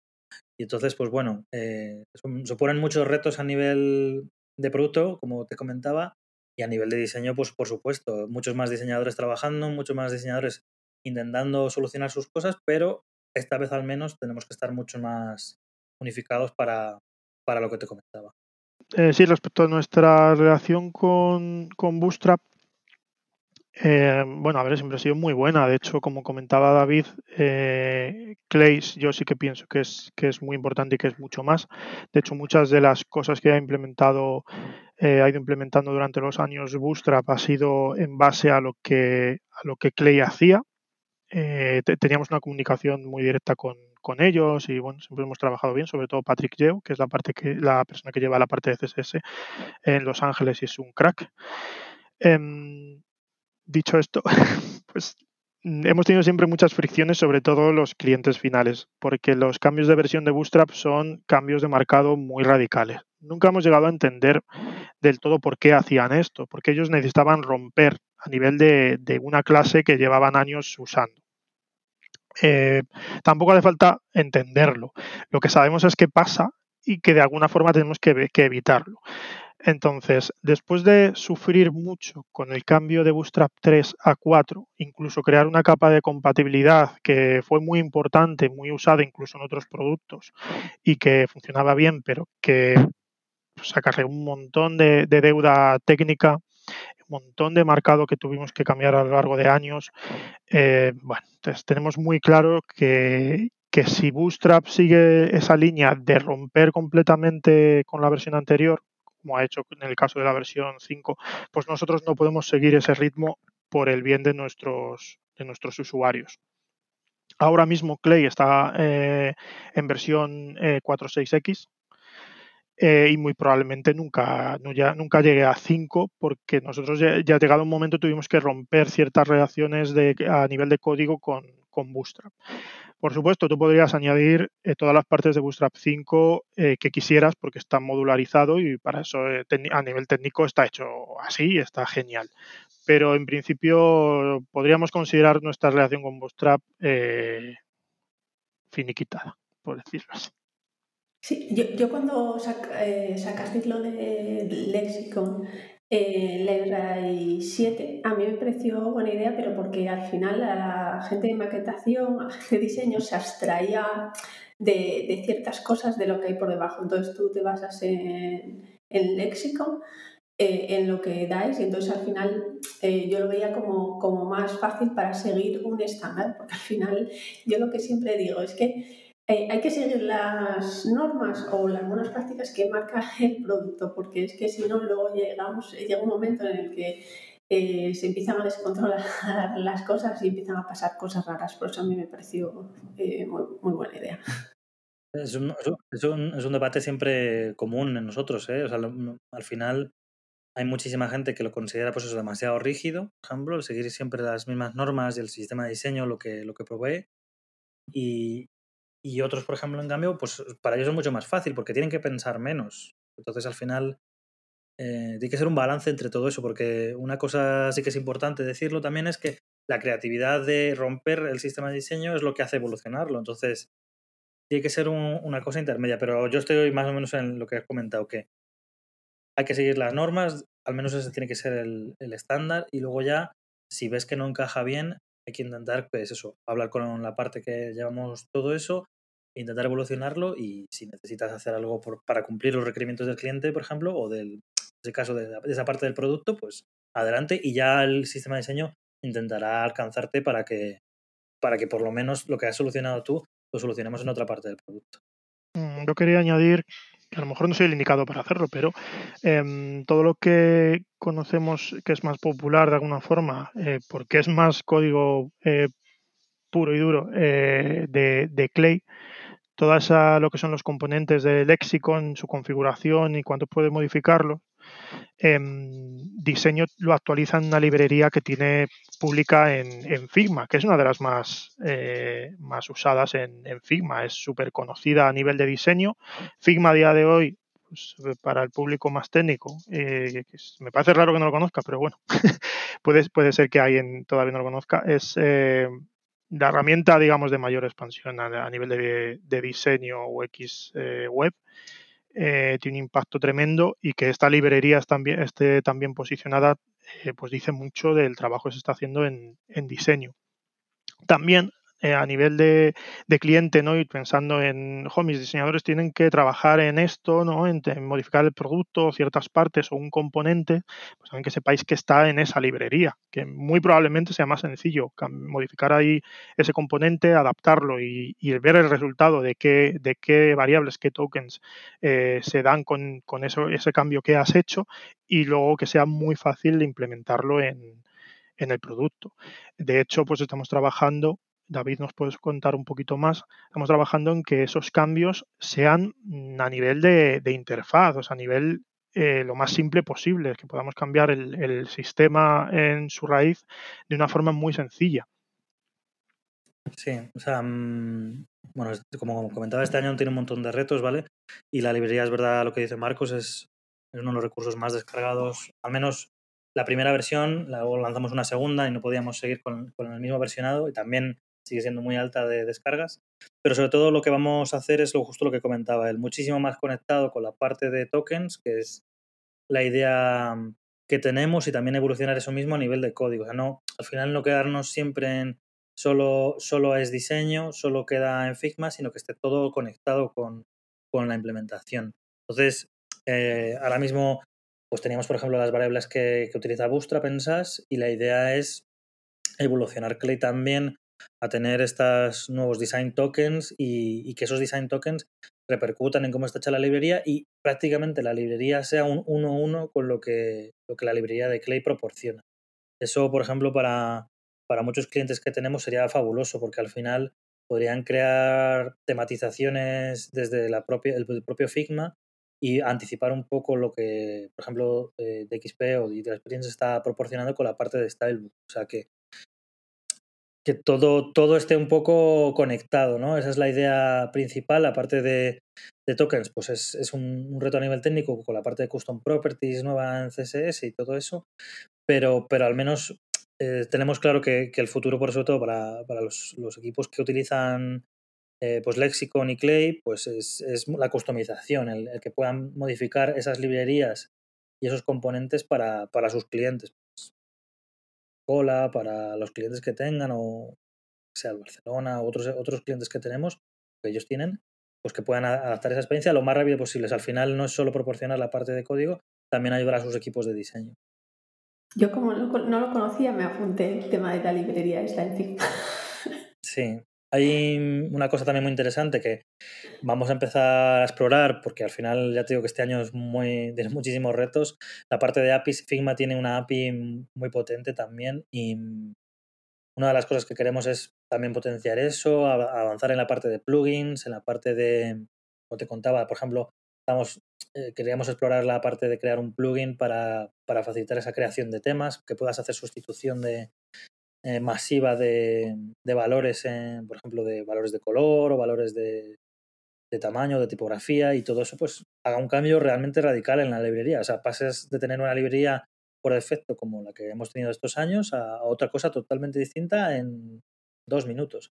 Y entonces, pues bueno, eh, suponen muchos retos a nivel de producto, como te comentaba, y a nivel de diseño, pues por supuesto, muchos más diseñadores trabajando, muchos más diseñadores intentando solucionar sus cosas, pero esta vez al menos tenemos que estar mucho más unificados para, para lo que te comentaba. Eh, sí, respecto a nuestra relación con, con Bootstrap, eh, bueno, a ver, siempre ha sido muy buena. De hecho, como comentaba David, eh, Clays yo sí que pienso que es, que es muy importante y que es mucho más. De hecho, muchas de las cosas que ha implementado, eh, ha ido implementando durante los años Bootstrap ha sido en base a lo que, a lo que Clay hacía. Eh, teníamos una comunicación muy directa con, con, ellos y bueno, siempre hemos trabajado bien, sobre todo Patrick Yeo, que es la parte que, la persona que lleva la parte de CSS en Los Ángeles y es un crack. Em, dicho esto, <laughs> pues hemos tenido siempre muchas fricciones, sobre todo los clientes finales, porque los cambios de versión de Bootstrap son cambios de marcado muy radicales. Nunca hemos llegado a entender del todo por qué hacían esto, porque ellos necesitaban romper a nivel de, una clase que llevaban años usando. Eh, tampoco hace falta entenderlo. Lo que sabemos es que pasa y que de alguna forma tenemos que, que evitarlo. Entonces, después de sufrir mucho con el cambio de Bootstrap 3 a 4, incluso crear una capa de compatibilidad que fue muy importante, muy usada incluso en otros productos y que funcionaba bien, pero que pues, un montón de, deuda técnica, un montón de marcado que tuvimos que cambiar a lo largo de años. Eh, bueno, entonces tenemos muy claro que, que si Bootstrap sigue esa línea de romper completamente con la versión anterior, como ha hecho en el caso de la versión 5, pues nosotros no podemos seguir ese ritmo por el bien de nuestros, de nuestros usuarios. Ahora mismo Clay está eh, en versión 4.6x eh, y muy probablemente nunca, ya, nunca llegue a 5 porque nosotros ya, ya, llegado un momento tuvimos que romper ciertas relaciones a nivel de código con, con Bootstrap. Por supuesto, tú podrías añadir eh, todas las partes de Bootstrap 5 eh, que quisieras porque está modularizado y para eso eh, a nivel técnico está hecho así, está genial. Pero en principio podríamos considerar nuestra relación con Bootstrap finiquitada, por decirlo así. Sí, yo, cuando sacasteis lo de Lexicon eh, y 7 a mí me pareció buena idea, pero porque al final la gente de maquetación, de diseño, se abstraía de, ciertas cosas de lo que hay por debajo. Entonces tú te basas en, el léxico, eh, en lo que dais, y entonces al final eh, yo lo veía como, como más fácil para seguir un estándar, porque al final yo lo que siempre digo es que eh, hay que seguir las normas o las buenas prácticas que marca <laughs> el producto, porque es que si no, luego llegamos, llega un momento en el que eh, se empiezan a descontrolar <laughs> las cosas y empiezan a pasar cosas raras. Por eso a mí me pareció eh, muy, muy, buena idea. Es un, es, un, es un, debate siempre común en nosotros. ¿eh? O sea, al final hay muchísima gente que lo considera pues eso, demasiado rígido, por ejemplo, el seguir siempre las mismas normas y el sistema de diseño lo que, lo que provee. Y, y otros, por ejemplo, en cambio, pues para ellos es mucho más fácil porque tienen que pensar menos. Entonces, al final, eh, tiene que ser un balance entre todo eso, porque una cosa sí que es importante decirlo también es que la creatividad de romper el sistema de diseño es lo que hace evolucionarlo. Entonces, tiene que ser una cosa intermedia, pero yo estoy más o menos en lo que has comentado, que hay que seguir las normas, al menos ese tiene que ser el, el estándar, y luego ya, si ves que no encaja bien, hay que intentar, pues eso, hablar con la parte que llevamos todo eso intentar evolucionarlo y si necesitas hacer algo para cumplir los requerimientos del cliente, por ejemplo, o del ese caso de, esa parte del producto, pues adelante y ya el sistema de diseño intentará alcanzarte para que, para que por lo menos lo que has solucionado tú lo solucionemos en otra parte del producto. Mm, yo quería añadir, que a lo mejor no soy el indicado para hacerlo, pero em, todo lo que conocemos que es más popular de alguna forma, eh, porque es más código eh, puro y duro eh, de, de, Clay, esa, lo que son los componentes del lexicon, su configuración y cuánto puede modificarlo. Em, diseño lo actualiza en una librería que tiene pública en, Figma, que es una de las más, eh, más usadas en, Figma. Es súper conocida a nivel de diseño. Figma a día de hoy, pues, para el público más técnico, eh, me parece raro que no lo conozca, pero bueno, <laughs> puede, puede ser que alguien todavía no lo conozca. Es eh, la herramienta, digamos, de mayor expansión a, nivel de, diseño UX eh, web. Eh, tiene un impacto tremendo y que esta librería esté también posicionada, eh, pues dice mucho del trabajo que se está haciendo en, en diseño. También eh, a nivel de, cliente, ¿no? Y pensando en, jo, mis diseñadores tienen que trabajar en esto, ¿no? En, modificar el producto, ciertas partes o un componente, pues también que sepáis que está en esa librería, que muy probablemente sea más sencillo modificar ahí ese componente, adaptarlo y, ver el resultado de qué, variables, qué tokens eh, se dan con, ese cambio que has hecho y luego que sea muy fácil implementarlo en, en el producto. De hecho, pues estamos trabajando David, ¿nos puedes contar un poquito más? Estamos trabajando en que esos cambios sean mm, a nivel de, interfaz, o sea, a nivel eh, lo más simple posible, que podamos cambiar el, sistema en su raíz de una forma muy sencilla. Sí, o sea, mm, bueno, como comentaba, este año tiene un montón de retos, ¿vale? Y la librería, es verdad, lo que dice Marcos, es, uno de los recursos más descargados, al menos la primera versión, luego lanzamos una segunda y no podíamos seguir con, con el mismo versionado y también sigue siendo muy alta de descargas, pero sobre todo lo que vamos a hacer es lo justo lo que comentaba él, muchísimo más conectado con la parte de tokens, que es la idea que tenemos y también evolucionar eso mismo a nivel de código. O sea, no, al final no quedarnos siempre en solo, solo es diseño, solo queda en Figma, sino que esté todo conectado con, con la implementación. Entonces, eh, ahora mismo, pues teníamos, por ejemplo, las variables que, utiliza Bootstrap en SAS y la idea es evolucionar Clay también a tener estos nuevos design tokens y, que esos design tokens repercutan en cómo está hecha la librería y prácticamente la librería sea un uno a uno con lo que, lo que la librería de Clay proporciona. Eso, por ejemplo, para, para muchos clientes que tenemos sería fabuloso porque al final podrían crear tematizaciones desde la propia, el propio Figma y anticipar un poco lo que, por ejemplo, eh, DXP o Digital Experience está proporcionando con la parte de Stylebook. O sea, que, que todo, todo esté un poco conectado, ¿no? Esa es la idea principal. Aparte de, de tokens, pues es, es un, reto a nivel técnico con la parte de custom properties nueva en CSS y todo eso, pero, pero al menos eh, tenemos claro que, que, el futuro, por sobre todo para, para los, los, equipos que utilizan eh, pues Lexicon y Clay, pues es, es la customización, el, el, que puedan modificar esas librerías y esos componentes para, para sus clientes. Cola, para los clientes que tengan, o sea el Barcelona, o otros, otros clientes que tenemos, que ellos tienen, pues que puedan adaptar esa experiencia lo más rápido posible. Al final no es solo proporcionar la parte de código, también ayudar a sus equipos de diseño. Yo como no, lo conocía me apunté el tema de la librería esta en fin. Sí, hay una cosa también muy interesante que vamos a empezar a explorar porque al final ya te digo que este año es muy, <laughs> tiene muchísimos retos. La parte de APIs, Figma tiene una API muy potente también y una de las cosas que queremos es también potenciar eso, avanzar en la parte de plugins, en la parte de, como te contaba, por ejemplo, eh, queríamos explorar la parte de crear un plugin para, facilitar esa creación de temas, que puedas hacer sustitución de, eh, masiva de, de valores, en, por ejemplo, de valores de color o valores de, de tamaño, de tipografía y todo eso, pues haga un cambio realmente radical en la librería. O sea, pases de tener una librería por defecto como la que hemos tenido estos años a, otra cosa totalmente distinta en dos minutos.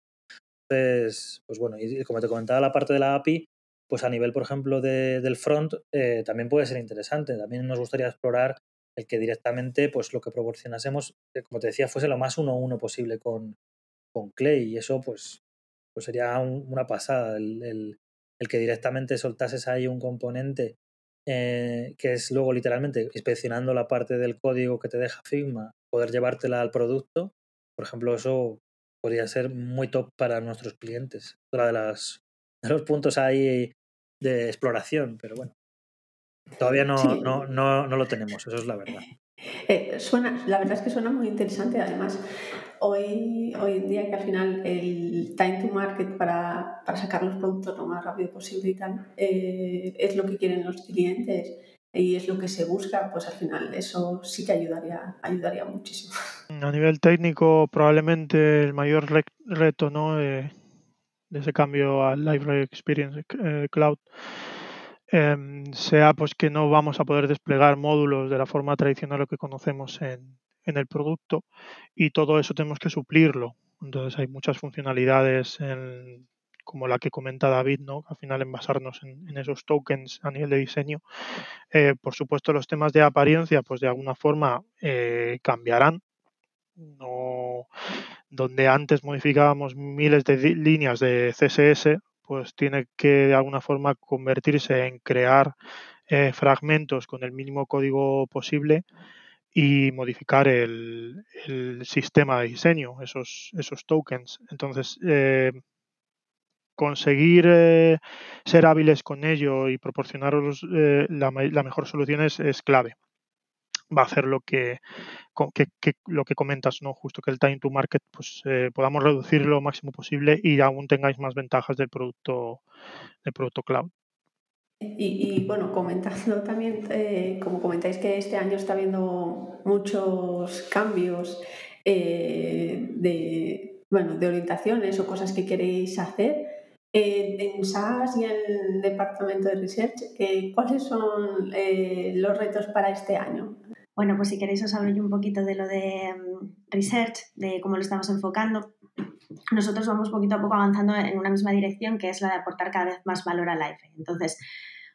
Entonces, pues bueno, y como te comentaba la parte de la API, pues a nivel, por ejemplo, de, del front, eh, también puede ser interesante. También nos gustaría explorar el que directamente, pues lo que proporcionásemos, eh, como te decía, fuese lo más uno a uno posible con, con Clay. Y eso, pues, pues sería una pasada. El, el, el, que directamente soltases ahí un componente eh, que es luego literalmente inspeccionando la parte del código que te deja Figma, poder llevártela al producto, por ejemplo, eso podría ser muy top para nuestros clientes. Otra de, las, de los puntos ahí de exploración, pero bueno. Todavía no, no, no, no, lo tenemos, eso es la verdad. Eh, suena, la verdad es que suena muy interesante. Además, hoy, hoy en día que al final el time to market para, para sacar los productos lo más rápido posible y tal, eh, es lo que quieren los clientes y es lo que se busca, pues al final eso sí que ayudaría, ayudaría muchísimo. A nivel técnico, probablemente el mayor reto ¿no? de ese cambio al Library Experience eh, Cloud em, sea pues que no vamos a poder desplegar módulos de la forma tradicional que conocemos en, en el producto y todo eso tenemos que suplirlo. Entonces hay muchas funcionalidades como la que comenta David, ¿no? al final en basarnos en, esos tokens a nivel de diseño. Eh, por supuesto, los temas de apariencia, pues de alguna forma eh, cambiarán. No, donde antes modificábamos miles de líneas de CSS, pues tiene que de alguna forma convertirse en crear eh, fragmentos con el mínimo código posible y modificar el, sistema de diseño, esos, esos tokens. Entonces, eh, conseguir eh, ser hábiles con ello y proporcionaros eh, la, la, mejor solución es, es, clave. Va a hacer lo que, que, que, lo que comentas, ¿no? Justo que el time to market pues eh, podamos reducir lo máximo posible y aún tengáis más ventajas del producto del producto cloud. Y, bueno, comentando también, eh, como comentáis que este año está habiendo muchos cambios eh, de, bueno, de orientaciones o cosas que queréis hacer, eh, en SAS y en el departamento de research, ¿cuáles son los retos para este año? Bueno, pues si queréis os hablo yo un poquito de lo de mm, research, de cómo lo estamos enfocando. Nosotros vamos poquito a poco avanzando en una misma dirección, que es la de aportar cada vez más valor al life. Entonces,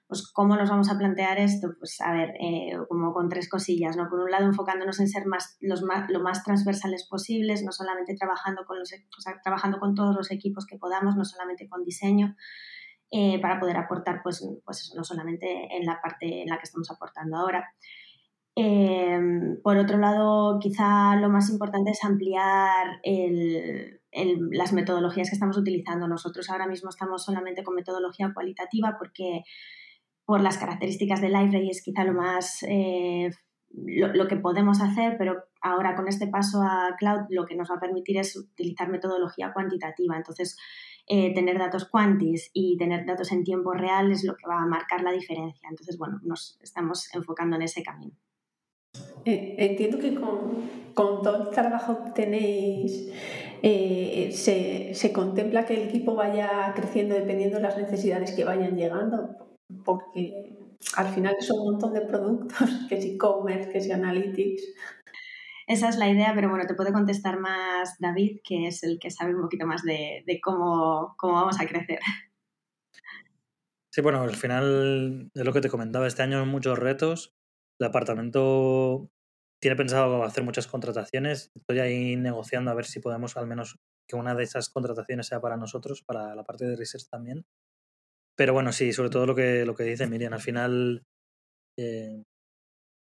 pues ¿cómo nos vamos a plantear esto? Pues a ver, eh, como con tres cosillas, ¿no? Por un lado, enfocándonos en ser más, los más, lo más transversales posibles, no solamente trabajando con, los, o sea, trabajando con todos los equipos que podamos, no solamente con diseño, eh, para poder aportar, pues, pues eso, no solamente en la parte en la que estamos aportando ahora. Eh, por otro lado, quizá lo más importante es ampliar las metodologías que estamos utilizando. Nosotros ahora mismo estamos solamente con metodología cualitativa porque por las características del library es quizá lo más, eh, lo, que podemos hacer, pero ahora con este paso a cloud lo que nos va a permitir es utilizar metodología cuantitativa. Entonces, eh, tener datos cuantis y tener datos en tiempo real es lo que va a marcar la diferencia. Entonces, bueno, nos estamos enfocando en ese camino. Eh, entiendo que con, todo el trabajo que tenéis eh, se, se, contempla que el equipo vaya creciendo dependiendo de las necesidades que vayan llegando, porque al final son un montón de productos, <laughs> que es e-commerce, que es analytics. Esa es la idea, pero bueno, te puede contestar más David, que es el que sabe un poquito más de, cómo, cómo vamos a crecer. Sí, bueno, al final es lo que te comentaba, este año hay muchos retos. El apartamento tiene pensado hacer muchas contrataciones. Estoy ahí negociando a ver si podemos al menos que una de esas contrataciones sea para nosotros, para la parte de research también. Pero bueno, sí, sobre todo lo que, lo que dice Miriam, al final, eh,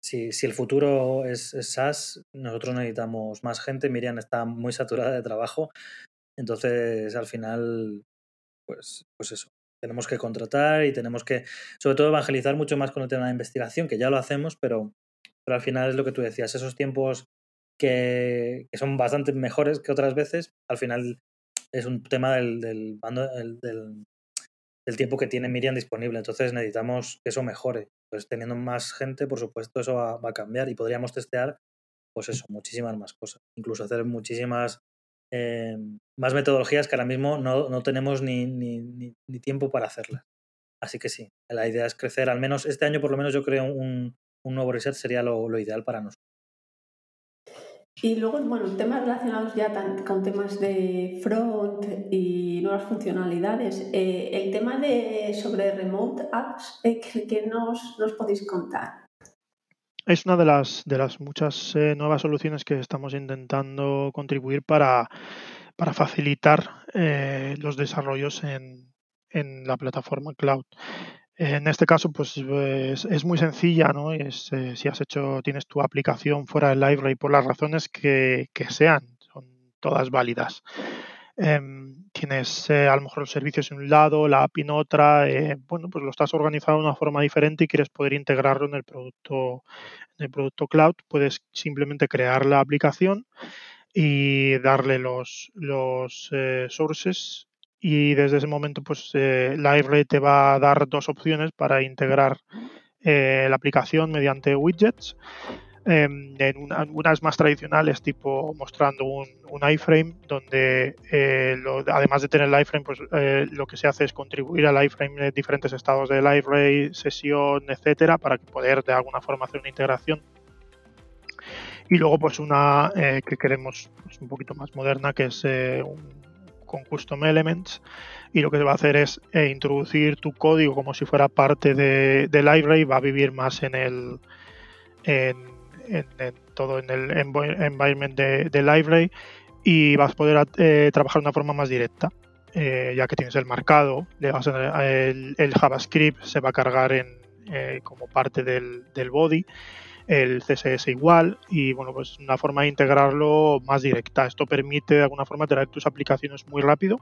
si, el futuro es, es, SaaS, nosotros necesitamos más gente. Miriam está muy saturada de trabajo, entonces al final, pues, pues eso, tenemos que contratar y tenemos que, sobre todo, evangelizar mucho más con el tema de investigación, que ya lo hacemos, pero, pero al final es lo que tú decías, esos tiempos que, son bastante mejores que otras veces, al final es un tema del, del, del, el tiempo que tiene Miriam disponible. Entonces necesitamos que eso mejore. Pues teniendo más gente, por supuesto, eso va, a cambiar y podríamos testear, pues eso, muchísimas más cosas. Incluso hacer muchísimas eh, más metodologías que ahora mismo no, tenemos ni, ni, tiempo para hacerlas. Así que sí, la idea es crecer. Al menos este año, por lo menos, yo creo un, un nuevo reset sería lo, lo ideal para nosotros. Y luego, bueno, temas relacionados ya con temas de front y nuevas funcionalidades. Eh, el tema de sobre remote apps, eh, ¿qué nos, nos, podéis contar? Es una de las, de las muchas eh, nuevas soluciones que estamos intentando contribuir para, para facilitar los desarrollos en, en la plataforma cloud. En este caso, pues es, muy sencilla, ¿no? Es, eh, si has hecho, tienes tu aplicación fuera del library por las razones que, sean, son todas válidas. Tienes eh, a lo mejor los servicios en un lado, la API en otra, eh, bueno, pues lo estás organizado de una forma diferente y quieres poder integrarlo en el producto, en el producto cloud, puedes simplemente crear la aplicación y darle los, los sources y desde ese momento pues eh, Library te va a dar dos opciones para integrar eh, la aplicación mediante widgets. Em, en unas más tradicionales, tipo mostrando un, iframe, donde eh, además de tener el iframe, pues lo que se hace es contribuir al iframe en diferentes estados de library, sesión, etcétera, para poder de alguna forma hacer una integración. Y luego, pues una que queremos pues, un poquito más moderna, que es un con Custom Elements y lo que se va a hacer es eh, introducir tu código como si fuera parte de, de Library, va a vivir más en el en, todo en el environment de, de Library y vas a poder eh, trabajar de una forma más directa. Eh, ya que tienes el marcado, le vas a, el, el, JavaScript se va a cargar en, como parte del, body el CSS igual y bueno, pues una forma de integrarlo más directa. Esto permite de alguna forma tener tus aplicaciones muy rápido,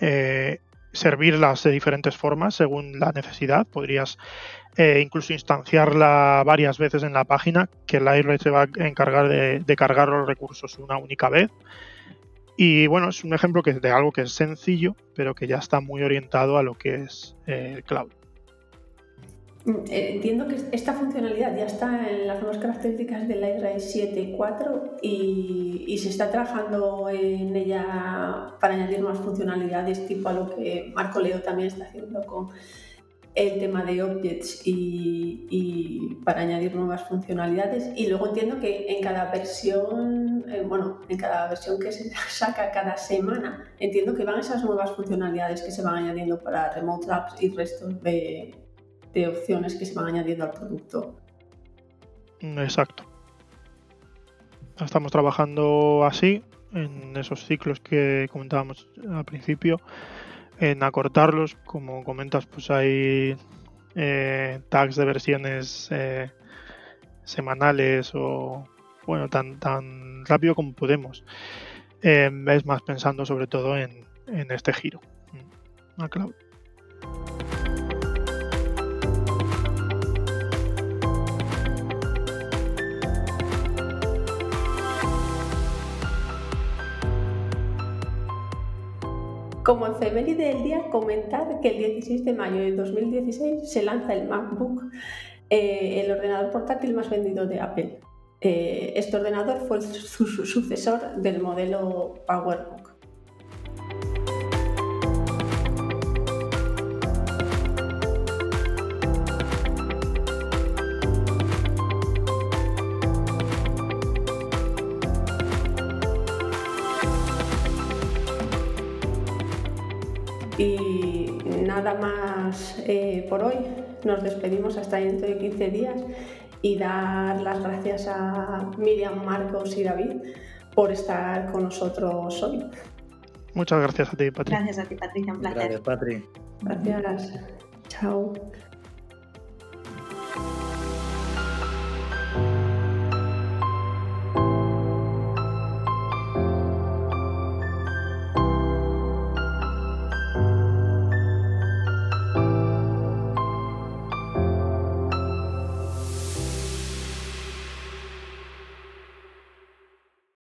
eh, servirlas de diferentes formas según la necesidad. Podrías eh, incluso instanciarla varias veces en la página, que IRE se va a encargar de, cargar los recursos una única vez. Y bueno, es un ejemplo de algo que es sencillo, pero que ya está muy orientado a lo que es eh, el cloud. Eh, entiendo que esta funcionalidad ya está en las nuevas características del Library 7.4 y, y se está trabajando en ella para añadir más funcionalidades, tipo a lo que Marco Leo también está haciendo con el tema de objects y, y para añadir nuevas funcionalidades. Y luego entiendo que en cada versión, eh, bueno, en cada versión que se <laughs> saca cada semana, entiendo que van esas nuevas funcionalidades que se van añadiendo para Remote Apps y restos de de opciones que se van añadiendo al producto. Exacto. Estamos trabajando así, en esos ciclos que comentábamos al principio, en acortarlos, como comentas, pues hay eh, tags de versiones eh, semanales o bueno, tan, tan rápido como podemos. Eh, es más pensando sobre todo en, este giro a cloud. Como efeméride del día, comentar que el 16 de mayo de 2016 se lanza el MacBook, eh, el ordenador portátil más vendido de Apple. Eh, este ordenador fue su sucesor del modelo PowerBook. Nada más eh, por hoy. Nos despedimos hasta dentro de 15 días y dar las gracias a Miriam, Marcos y David por estar con nosotros hoy. Muchas gracias a ti, Patricia. Gracias a ti, Patricia. Un placer. Gracias, Patri. Gracias. Chao.